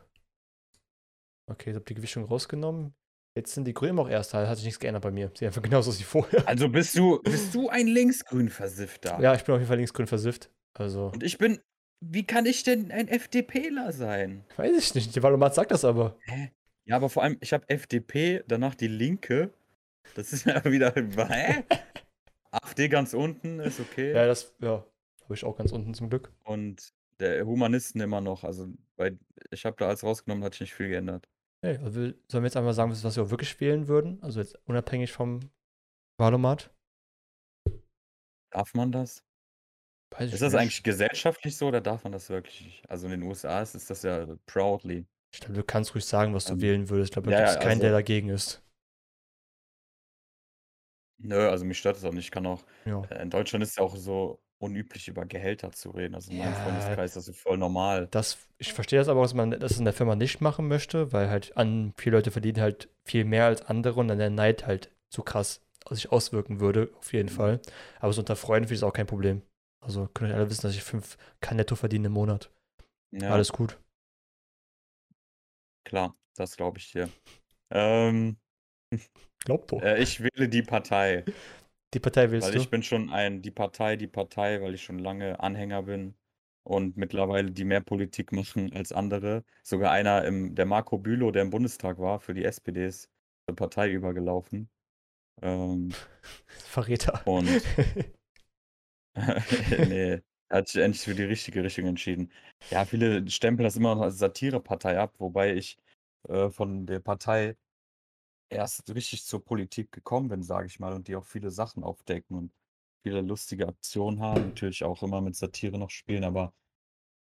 Okay, ich habe die Gewichtung rausgenommen. Jetzt sind die Grünen auch erst, da hat sich nichts geändert bei mir. Sie einfach genauso wie vorher. Also bist du, bist du ein linksgrün Versiffter? Ja, ich bin auf jeden Fall linksgrün versifft. Also, Und ich bin, wie kann ich denn ein FDPler sein? weiß ich nicht. Der Valomat sagt das aber. Ja, aber vor allem, ich habe FDP, danach die Linke. Das ist ja wieder, hä? AfD ganz unten, ist okay. Ja, das, ja, habe ich auch ganz unten zum Glück. Und der Humanisten immer noch. Also, weil ich habe da alles rausgenommen, hat sich nicht viel geändert. Hey, also sollen wir jetzt einmal sagen, was wir auch wirklich wählen würden? Also jetzt unabhängig vom Wahlomat? Darf man das? Weiß Ist das nicht. eigentlich gesellschaftlich so oder darf man das wirklich nicht? Also in den USA ist, ist das ja proudly. Ich glaube, du kannst ruhig sagen, was du Ähm, wählen würdest. Ich glaube, da ja, gibt es keinen, der also- dagegen ist. Nö, also mich stört das auch nicht. Ich kann auch, Ja. äh, in Deutschland ist es ja auch so unüblich, über Gehälter zu reden. Also in meinem Ja. Freundeskreis ist das so voll normal. Das, ich verstehe das aber, dass man das in der Firma nicht machen möchte, weil halt an viele Leute verdienen halt viel mehr als andere und dann der Neid halt zu krass sich auswirken würde, auf jeden Mhm. Fall. Aber so unter Freunden finde ich das auch kein Problem. Also könnt ihr alle wissen, dass ich 5k netto verdiene im Monat. Ja, Alles gut. klar, das glaube ich dir. Ähm, Glaubt doch. äh, ich wähle die Partei, Die Partei willst weil du? ich bin schon ein, die Partei, die Partei, weil ich schon lange Anhänger bin und mittlerweile die mehr Politik machen als andere. Sogar einer im der Marco Bülow, der im Bundestag war für die SPD, ist zur Partei übergelaufen. Ähm, Verräter. und ne, er hat sich endlich für die richtige Richtung entschieden. Ja, viele stempeln das immer noch als Satirepartei ab, wobei ich, äh, von der Partei erst richtig zur Politik gekommen bin, sage ich mal, und die auch viele Sachen aufdecken und viele lustige Aktionen haben, natürlich auch immer mit Satire noch spielen, aber,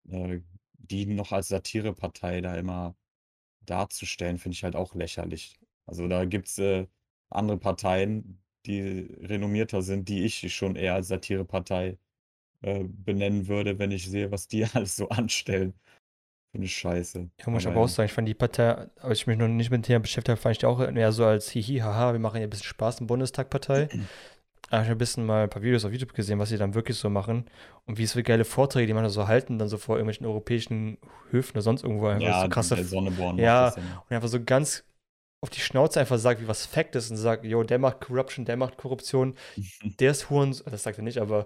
äh, die noch als Satirepartei da immer darzustellen, finde ich halt auch lächerlich. Also, da gibt's, äh, andere Parteien, die renommierter sind, die ich schon eher als Satirepartei, äh, benennen würde, wenn ich sehe, was die alles so anstellen. Finde ich scheiße. Ja, muss ich Aber auch sagen, ich fand die Partei, als ich mich noch nicht mit dem Thema beschäftigt habe, fand ich die auch eher so als hihi, haha, wir machen hier ein bisschen Spaß im Bundestag-Partei. Habe ich ein bisschen mal ein paar Videos auf YouTube gesehen, was sie dann wirklich so machen und wie es für geile Vorträge, die man da so halten, dann so vor irgendwelchen europäischen Höfen oder sonst irgendwo einfach Ja, so krasse, Sonneborn ja. und einfach so ganz auf die Schnauze einfach sagt, wie was Fact ist und sagt, yo, der macht Corruption, der macht Korruption, der ist Huren, das sagt er nicht, aber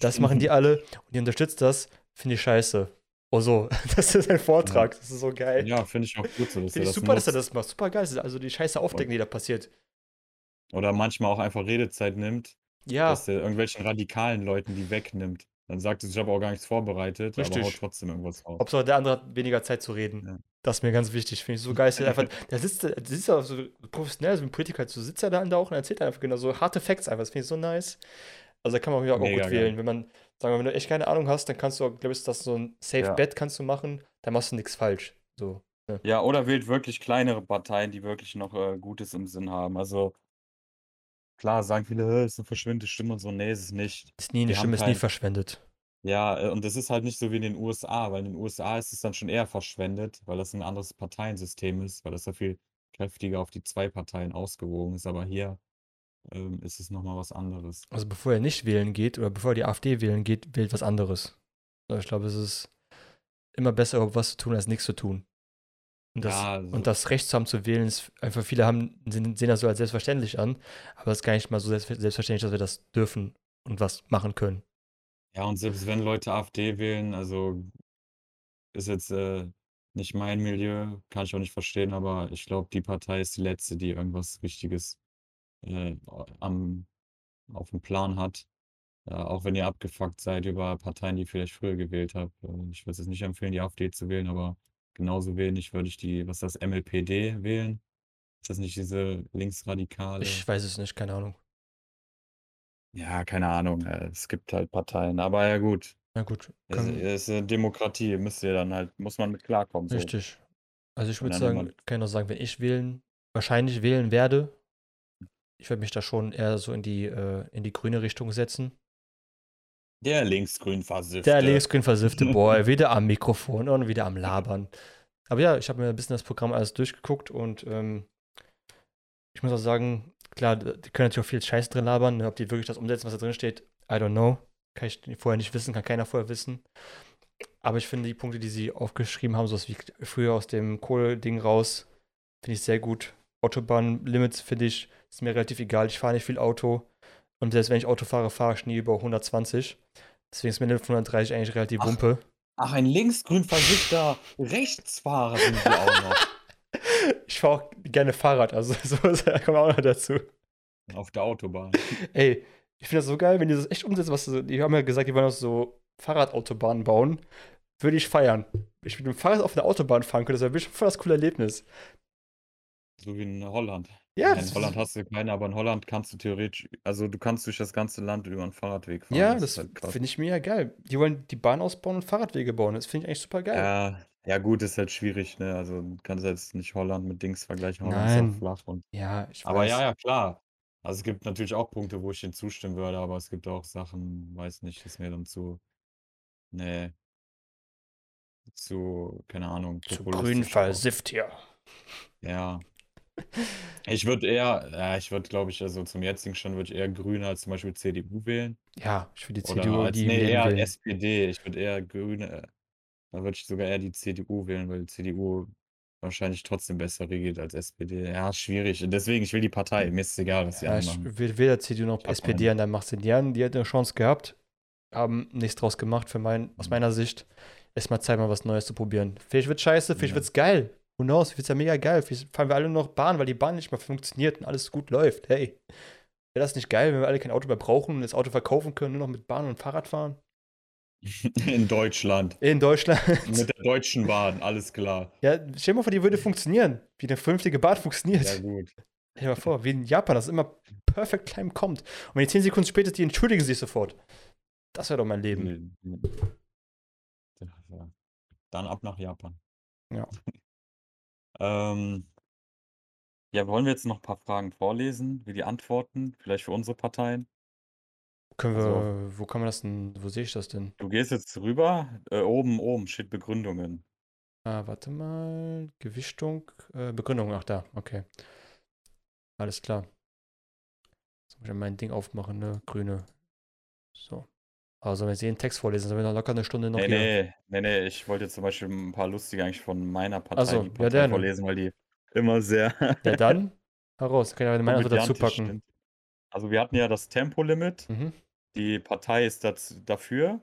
das machen die alle und die unterstützt das, finde ich scheiße. Oh so, das ist ein Vortrag, das ist so geil. Ja, finde ich auch gut so, dass Finde er ich das super, dass er nutzt. das macht. Super geil. Also die Scheiße aufdecken, die da passiert. Oder manchmal auch einfach Redezeit nimmt, Ja, dass der irgendwelchen radikalen Leuten die wegnimmt. Dann sagt er, ich habe auch gar nichts vorbereitet, aber haut Richtig. trotzdem irgendwas raus. Hauptsache der andere hat weniger Zeit zu reden. Ja. Das ist mir ganz wichtig. Finde ich so geil. er Einfach, der sitzt, der sitzt auch so professionell, so ein Politiker, halt so sitzt er da auch und erzählt einfach genau so harte Facts einfach. Das finde ich so nice. Also da kann man auch Mega gut geil. wählen. Wenn man, sagen wir, wenn du echt keine Ahnung hast, dann kannst du, glaube ich, das so ein Safe Ja. Bet kannst du machen, dann machst du nichts falsch. So. Ja, oder wählt wirklich kleinere Parteien, die wirklich noch äh, Gutes im Sinn haben. Also klar sagen viele, "Hä, ist eine verschwindende Stimme und so. Nee, ist es nicht. Ist nie eine Stimme, ist nie kein- verschwendet. Ja, äh, und das ist halt nicht so wie in den USA, weil in den USA ist es dann schon eher verschwendet, weil das ein anderes Parteiensystem ist, weil das ja viel kräftiger auf die zwei Parteien ausgewogen ist. Aber hier ähm, ist es nochmal was anderes. Also bevor er nicht wählen geht oder bevor er die AfD wählen geht, wählt was anderes. Ich glaube, es ist immer besser, überhaupt was zu tun, als nichts zu tun. Und das, Ja, also- und das Recht zu haben zu wählen, ist einfach viele haben, sehen, das so als selbstverständlich an, aber es ist gar nicht mal so selbst, selbstverständlich, dass wir das dürfen und was machen können. Ja, und selbst wenn Leute AfD wählen, also ist jetzt äh, nicht mein Milieu, kann ich auch nicht verstehen, aber ich glaube, die Partei ist die letzte, die irgendwas Richtiges äh, am, auf dem Plan hat. Äh, auch wenn ihr abgefuckt seid über Parteien, die ihr vielleicht früher gewählt habt. Äh, ich würde es nicht empfehlen, die AfD zu wählen, aber genauso wenig würde ich die, was ist das, MLPD wählen. Ist das nicht diese linksradikale? Ich weiß es nicht, keine Ahnung. Ja, keine Ahnung. äh, Es gibt halt Parteien, aber ja gut. Na gut, Es es ist eine Demokratie, müsst ihr dann halt, muss man mit klarkommen. So. richtig. Also ich würde sagen, kann ich noch sagen, wenn ich wählen, wahrscheinlich wählen werde, ich würde mich da schon eher so in die, äh, in die grüne Richtung setzen. Der linksgrün versiffte. Der linksgrün versiffte Boy, wieder am Mikrofon und wieder am Labern. Aber ja, ich habe mir ein bisschen das Programm alles durchgeguckt und ähm, ich muss auch sagen, klar, die können natürlich auch viel Scheiß drin labern. Ne? Ob die wirklich das umsetzen, was da drin steht, I don't know. Kann ich vorher nicht wissen, kann keiner vorher wissen. Aber ich finde die Punkte, die sie aufgeschrieben haben, so wie früher aus dem Kohle-Ding raus, finde ich sehr gut. Autobahnlimits finde ich, ist mir relativ egal. Ich fahre nicht viel Auto. Und selbst wenn ich Auto fahre, fahre ich nie über 120. Deswegen ist mir eine 130 eigentlich relativ Ach. Wumpe. Ach, ein linksgrün versiffter Rechtsfahrer sind wir auch noch. Ich fahre auch gerne Fahrrad, also so wir auch noch dazu. Auf der Autobahn. Ey, ich finde das so geil, wenn die das echt umsetzen, was so, die haben ja gesagt, die wollen auch so Fahrradautobahnen bauen. Würde ich feiern. Ich mit dem Fahrrad auf einer Autobahn fahren könnte, das wäre bestimmt voll das coole Erlebnis. So wie in Holland. Ja, das in Holland hast du keine, aber in Holland kannst du theoretisch, also du kannst durch das ganze Land über einen Fahrradweg fahren. ja, ist das halt finde ich mega geil. Die wollen die Bahn ausbauen und Fahrradwege bauen. Das finde ich eigentlich super geil. Ja, ja, gut, ist halt schwierig, ne? Also du kannst jetzt nicht Holland mit Dings vergleichen. Holland ist Nein. auch flach und. Ja, ich Aber weiß. ja, ja, klar. Also es gibt natürlich auch Punkte, wo ich denen zustimmen würde, aber es gibt auch Sachen, weiß nicht, ist mir dann zu. Nee. Zu, keine Ahnung, Zu grün versifft hier. Ja. Ich würde eher, ja, ich würde, glaube ich, also zum jetzigen Stand würde ich eher Grüne als zum Beispiel CDU wählen. Ja, ich würde die Oder CDU, als, die nee, eher wählen. SPD. Ich würde eher Grüne, äh, da würde ich sogar eher die CDU wählen, weil die CDU wahrscheinlich trotzdem besser regiert als SPD. Ja, schwierig. Deswegen, ich will die Partei. Mir ist es egal, was die Ja, anderen ich will weder CDU noch SPD an, dann macht sie die an. Die hat eine Chance gehabt. haben nichts draus gemacht für mein, aus Mhm. meiner Sicht. Ist mal Zeit, mal was Neues zu probieren. Vielleicht wird scheiße, vielleicht Ja. wird's geil. Who knows? Wird's ja mega geil. Vielleicht fahren wir alle nur noch Bahn, weil die Bahn nicht mehr funktioniert und alles gut läuft. Hey. Wäre das nicht geil, wenn wir alle kein Auto mehr brauchen und das Auto verkaufen können, nur noch mit Bahn und Fahrrad fahren? In Deutschland. In Deutschland. Mit der Deutschen Bahn, alles klar. Ja, stell dir mal vor, die würde funktionieren. Wie eine vernünftige Bahn funktioniert. Ja, gut. Stell dir mal vor, wie in Japan, das immer perfekt klein kommt. Und wenn die 10 Sekunden später ist, die entschuldigen sich sofort. Das wäre doch mein Leben. Dann ab nach Japan. Ja. ähm, ja, wollen wir jetzt noch ein paar Fragen vorlesen, wie die Antworten, vielleicht für unsere Parteien? Können wir, Also- wo kann man das denn, wo sehe ich das denn? Du gehst jetzt rüber, äh, oben, oben steht Begründungen. Ah, warte mal. Gewichtung, äh, Begründung, ach da, okay. Alles klar. Jetzt muss ich mein Ding aufmachen, ne? Grüne. So. Also, wenn Sie den Text vorlesen, sind wir noch locker eine Stunde noch Nee, hier. nee, nee, nee, ich wollte jetzt zum Beispiel ein paar lustige eigentlich von meiner Partei, so, die ja, Partei gerne. vorlesen, weil die immer sehr Ja, dann heraus. Kann ich aber meine Antwort dazu packen. Also wir hatten ja das Tempolimit. Mhm. Die Partei ist daz- dafür.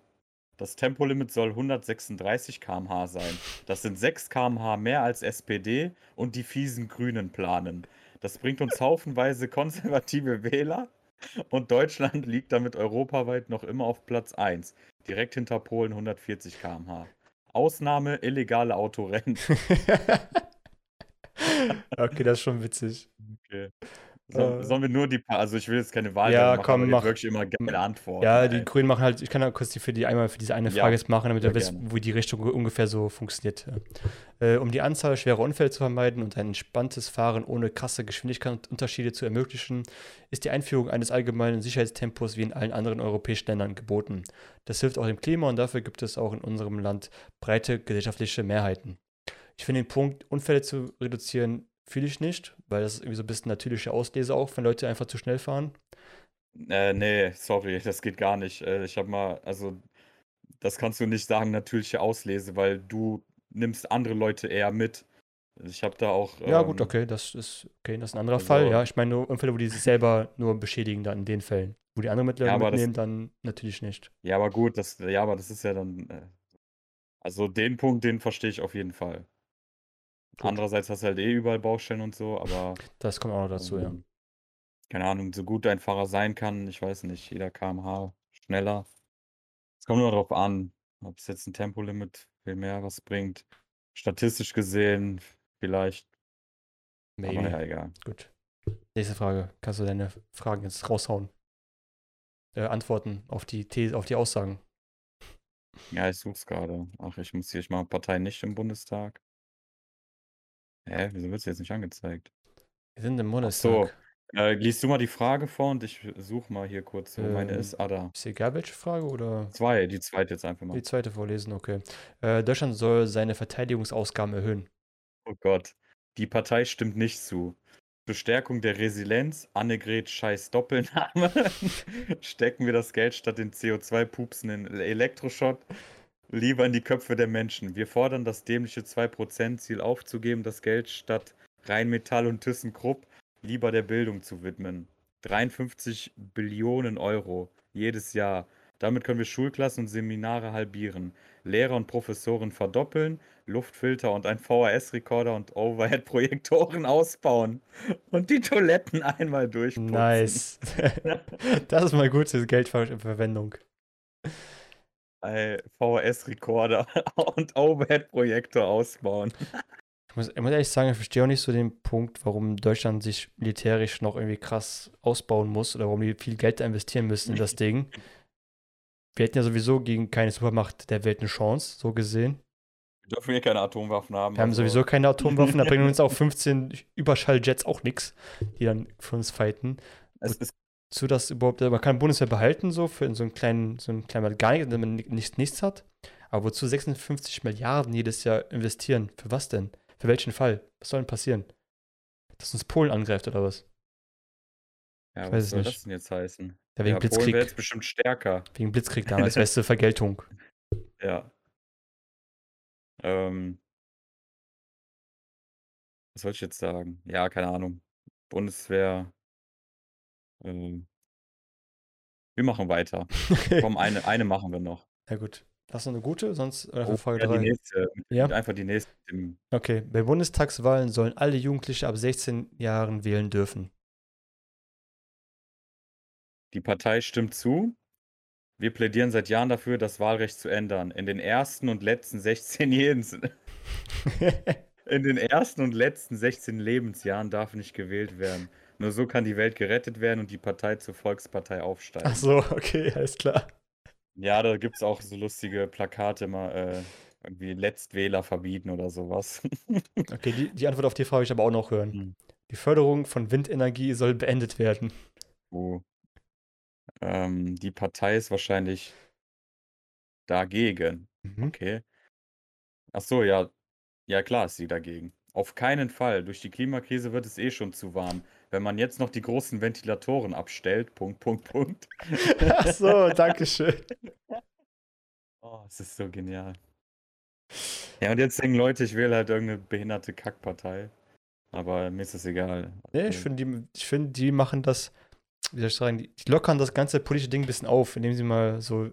Das Tempolimit soll 136 km/h sein. Das sind 6 km/h mehr als SPD und die fiesen Grünen planen. Das bringt uns haufenweise konservative Wähler und Deutschland liegt damit europaweit noch immer auf Platz 1, direkt hinter Polen 140 km/h. Ausnahme illegale Autorennen. okay, das ist schon witzig. Okay. So, Äh. sollen wir nur die, Pa- also ich will jetzt keine Wahl Ja, machen, komm, aber mach. wirklich immer geile Antworten. Ja, die ey. Grünen machen halt, ich kann ja kurz die für die einmal für diese eine Frage jetzt machen, damit ihr wisst, wo die Richtung ungefähr so funktioniert. Äh, um die Anzahl schwerer Unfälle zu vermeiden und ein entspanntes Fahren ohne krasse Geschwindigkeitsunterschiede zu ermöglichen, ist die Einführung eines allgemeinen Sicherheitstempos wie in allen anderen europäischen Ländern geboten. Das hilft auch dem Klima und dafür gibt es auch in unserem Land breite gesellschaftliche Mehrheiten. Ich finde den Punkt, Unfälle zu reduzieren, fühle ich nicht, weil das ist irgendwie so ein bisschen natürliche Auslese auch, wenn Leute einfach zu schnell fahren. Äh, nee, sorry, das geht gar nicht. Äh, ich habe mal, also, das kannst du nicht sagen, natürliche Auslese, weil du nimmst andere Leute eher mit. Ich habe da auch. Ja, gut, ähm, okay, das ist okay, das ist ein anderer also- Fall. Ja, ich meine nur Unfälle, wo die sich selber nur beschädigen, dann in den Fällen. Wo die andere Mittel Ja, aber das- mitnehmen, dann natürlich nicht. Ja, aber gut, das, ja, aber das ist ja dann. Äh, also, den Punkt, den verstehe ich auf jeden Fall. Gut. Andererseits hast du halt eh überall Baustellen und so, aber. Das kommt auch noch dazu, ja. ähm, Keine Ahnung, so gut ein Fahrer sein kann, ich weiß nicht, jeder km/h schneller. Es kommt nur darauf an, ob es jetzt ein Tempolimit viel mehr was bringt. Statistisch gesehen vielleicht, Maybe. aber ja, egal. Gut. Nächste Frage. Kannst du deine Fragen jetzt raushauen? Äh, Antworten auf die These, auf die Aussagen. Ja, ich such's gerade. Ach, ich muss hier, ich mache Partei nicht im Bundestag. Hä, wieso wird's jetzt nicht angezeigt? Wir sind im so. Bundestag. Äh, liest du mal die Frage vor und ich suche mal hier kurz, wo meine Ähm, ist. Ah, da. Ist egal, welche Frage oder Zwei, die zweite jetzt einfach mal. die zweite vorlesen? Okay. Äh, Deutschland soll seine Verteidigungsausgaben erhöhen. Oh Gott. Die Partei stimmt nicht zu. Zur Stärkung der Resilienz, Annegret Scheiß Doppelname, stecken wir das Geld statt den CO2-pupsenden Elektroschrott lieber in die Köpfe der Menschen. Wir fordern das dämliche 2%-Ziel aufzugeben, das Geld statt Rheinmetall und ThyssenKrupp lieber der Bildung zu widmen. 53 Billionen Euro jedes Jahr. Damit können wir Schulklassen und Seminare halbieren, Lehrer und Professoren verdoppeln, Luftfilter und ein VHS-Rekorder und Overhead-Projektoren ausbauen und die Toiletten einmal durchputzen. Nice. das ist mal gute Geldverwendung. Ein VHS-Rekorder und Overhead-Projektor ausbauen. Ich muss, ich muss ehrlich sagen, ich verstehe auch nicht so den Punkt, warum Deutschland sich militärisch noch irgendwie krass ausbauen muss oder warum die viel Geld investieren müssen in das Ding. Wir hätten ja sowieso gegen keine Supermacht der Welt eine Chance, so gesehen. Wir dürfen hier keine Atomwaffen haben. Wir haben also- sowieso keine Atomwaffen, da bringen uns auch 15 Überschalljets auch nichts, die dann für uns fighten. Es ist, Zu das überhaupt, man kann Bundeswehr behalten, so für so einen kleinen, so einen kleinen, gar nicht, wenn man nichts, nichts hat. Aber wozu 56 Milliarden jedes Jahr investieren? Für was denn? Für welchen Fall? Was soll denn passieren? Dass uns Polen angreift oder was? ja, weiß was es soll nicht. das denn jetzt heißen? Ja, wegen ja, Polen Blitzkrieg. wäre jetzt bestimmt stärker. Wegen Blitzkrieg damals, beste Vergeltung. Ja. Ähm. Was soll ich jetzt sagen? Ja, keine Ahnung. Bundeswehr. Ähm, Wir machen weiter. Komm, eine, eine machen wir noch. Ja gut. Hast du eine gute? Sonst äh, für Oh, Frage ja, die 3. nächste. Ja? Einfach die nächste. Okay. Bei Bundestagswahlen sollen alle Jugendliche ab 16 Jahren wählen dürfen. Die Partei stimmt zu. Wir plädieren seit Jahren dafür, das Wahlrecht zu ändern. In den ersten und letzten 16 Jahren, in den ersten und letzten 16 Lebensjahren darf nicht gewählt werden. Nur so kann die Welt gerettet werden und die Partei zur Volkspartei aufsteigen. Ach so, okay, alles klar. Ja, da gibt es auch so lustige Plakate immer, äh, irgendwie Letztwähler verbieten oder sowas. Okay, die, die Antwort auf die Frage will ich aber auch noch hören. Hm. Die Förderung von Windenergie soll beendet werden. Oh. Ähm, die Partei ist wahrscheinlich dagegen. Mhm. Okay. Ach so, ja. Ja, klar ist sie dagegen. Auf keinen Fall. Durch die Klimakrise wird es eh schon zu warm. Wenn man jetzt noch die großen Ventilatoren abstellt, Punkt, Punkt, Punkt. Ach so, danke schön. Oh, es ist so genial. Ja, und jetzt denken Leute, ich wähle halt irgendeine behinderte Kackpartei. Aber mir ist das egal. Nee, ich Also, finde, die, ich find, die machen das, wie soll ich sagen, die, die lockern das ganze politische Ding ein bisschen auf, indem sie mal so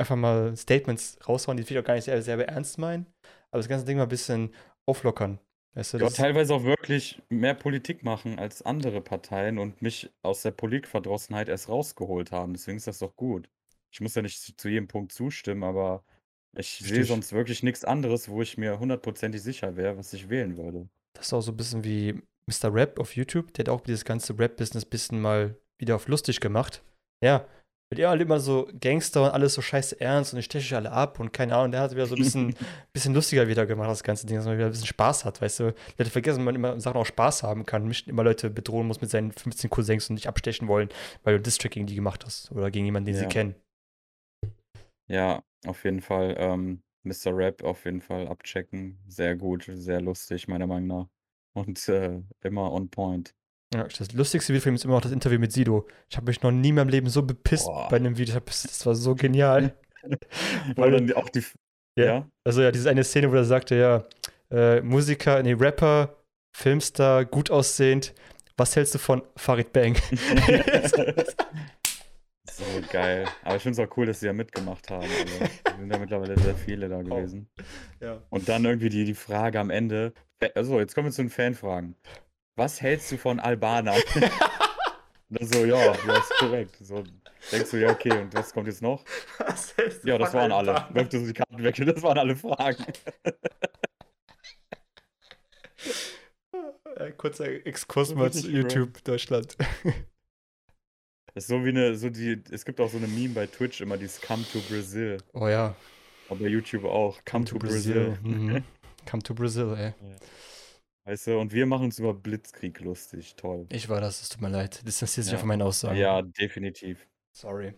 einfach mal Statements raushauen, die vielleicht auch gar nicht selber, selber ernst meinen, aber das ganze Ding mal ein bisschen auflockern. Weißt du, Ja, teilweise auch wirklich mehr Politik machen als andere Parteien und mich aus der Politikverdrossenheit erst rausgeholt haben. Deswegen ist das doch gut. Ich muss ja nicht zu- zu jedem Punkt zustimmen, aber ich sehe sonst wirklich nichts anderes, wo ich mir hundertprozentig sicher wäre, was ich wählen würde. das ist auch so ein bisschen wie Mr. Rap auf YouTube, der hat auch dieses ganze Rap-Business ein bisschen mal wieder auf lustig gemacht. Ja, mit ihr alle immer so Gangster und alles so scheiße ernst und ich steche alle ab und keine Ahnung, der hat wieder so ein bisschen, bisschen lustiger wieder gemacht, das ganze Ding, dass man wieder ein bisschen Spaß hat, weißt du. Leute vergessen, dass man immer Sachen auch Spaß haben kann, nicht immer Leute bedrohen muss mit seinen 15 Cousins und nicht abstechen wollen, weil du Distrack gegen die gemacht hast oder gegen jemanden, den sie Ja. kennen. Ja, auf jeden Fall. Ähm, Mr. Rap auf jeden Fall abchecken. Sehr gut, sehr lustig, meiner Meinung nach. Und äh, immer on point. Ja, das lustigste Video von ihm ist immer noch das Interview mit Sido. Ich habe mich noch nie in meinem Leben so bepisst Boah. bei einem Video. Das war so genial. Weil dann auch die. Ja. Ja. Also ja, diese eine Szene, wo er sagte, ja, äh, Musiker, nee, Rapper, Filmstar, gut aussehend. Was hältst du von Farid Bang? So geil. Aber ich finde es auch cool, dass sie ja mitgemacht haben. Also, sind ja mittlerweile sehr viele da gewesen. ja. Und dann irgendwie die, die Frage am Ende. Also, jetzt kommen wir zu den Fanfragen. Was hältst du von Albanern? Und dann so, ja, ja, ist korrekt. So, denkst du, ja, okay, und was kommt jetzt noch? Was hältst du Ja, das waren alle. Wirft so die Karten weg, das waren alle Fragen. Äh, kurzer Exkurs Das mal zu YouTube Deutschland. Das ist so wie eine, so die, es gibt auch so eine Meme bei Twitch immer, dieses Come to Brazil. Oh ja. Und bei YouTube auch, Come, to, Brazil. Mhm. Come to Brazil, ey. Weißt du, und wir machen uns über Blitzkrieg lustig. Toll. Ich war das, es tut mir leid. Distanziert sich Ja. ja von meinen Aussagen. Ja, definitiv. Sorry.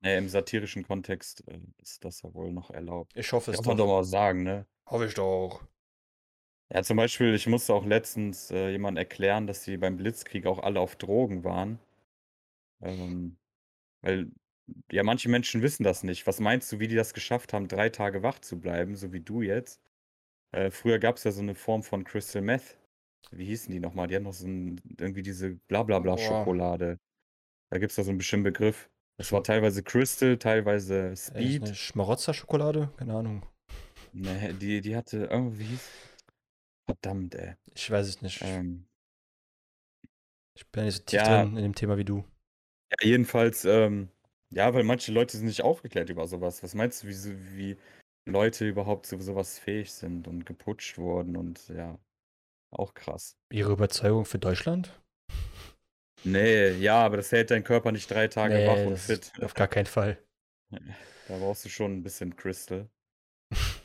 Nee, im satirischen Kontext äh, ist das ja wohl noch erlaubt. Ich hoffe es Kann man doch doch. mal sagen, ne? Hoffe ich doch. Ja, zum Beispiel, ich musste auch letztens äh, jemand erklären, dass die beim Blitzkrieg auch alle auf Drogen waren. Ähm, weil, ja, manche Menschen wissen das nicht. Was meinst du, wie die das geschafft haben, drei Tage wach zu bleiben, so wie du jetzt? Äh, früher gab es ja so eine Form von Crystal Meth. Wie hießen die nochmal? Die hatten noch so ein, irgendwie diese. Blablabla-Schokolade. Da gibt es da so einen bestimmten Begriff. Das war teilweise Crystal, teilweise Echt Speed. eine Schmarotzer-Schokolade? Keine Ahnung. Ne, die, die hatte irgendwie. hieß- Verdammt, ey. Ich weiß es nicht. Ähm, Ich bin ja nicht so tief ja. drin in dem Thema wie du. ja, jedenfalls, ähm, ja, weil manche Leute sind nicht aufgeklärt über sowas. Was meinst du, wie, wie Leute überhaupt zu sowas fähig sind und geputscht wurden und ja, auch krass. Ihre Überzeugung für Deutschland? Nee, ja, aber das hält dein Körper nicht drei Tage Nee, wach und fit. Auf gar keinen Fall. Da brauchst du schon ein bisschen Crystal.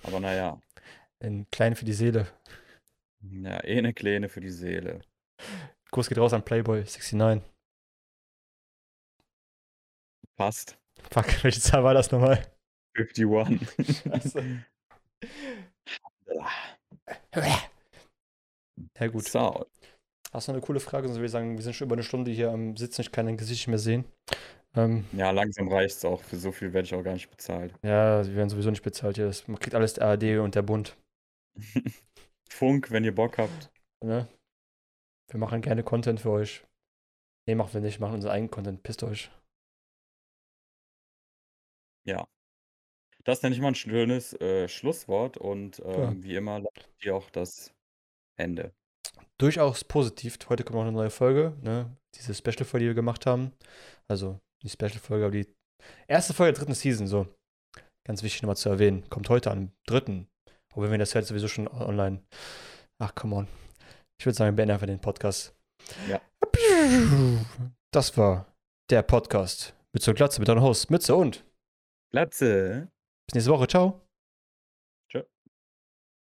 Aber naja, Ein Klein für die Seele. ja, eh eine Kleine für die Seele. Gruß geht raus an Playboy 69. Passt. Fuck, welche Zahl war das nochmal? 51. Scheiße. Ja, gut. So, Hast du noch eine coole Frage? Sonst würde ich sagen, wir sind schon über eine Stunde hier am Sitzen. Ich kann dein Gesicht nicht mehr sehen. Ähm, ja, langsam reicht's auch. Für so viel werde ich auch gar nicht bezahlt. ja, wir werden sowieso nicht bezahlt hier. Das- Man kriegt alles der ARD und der Bund. Funk, wenn ihr Bock habt. Ne? Wir machen gerne Content für euch. Nee, machen wir nicht. Wir machen unseren eigenen Content. Pisst euch. Ja. Das nenne ich mal ein schönes, äh, Schlusswort und, Ja. ähm, wie immer lautet hier auch das Ende. Durchaus positiv. Heute kommt noch eine neue Folge, ne? Diese Special-Folge, die wir gemacht haben. Also, die Special-Folge, aber die erste Folge der dritten Season, so. Ganz wichtig nochmal zu erwähnen. Kommt heute am dritten. Obwohl, wenn das hört, sowieso schon online. Ach, come on. Ich würde sagen, wir beenden einfach den Podcast. Ja. Das war der Podcast. Mütze und Glatze mit eurem Host Mütze und Glatze. z dvoch ciao.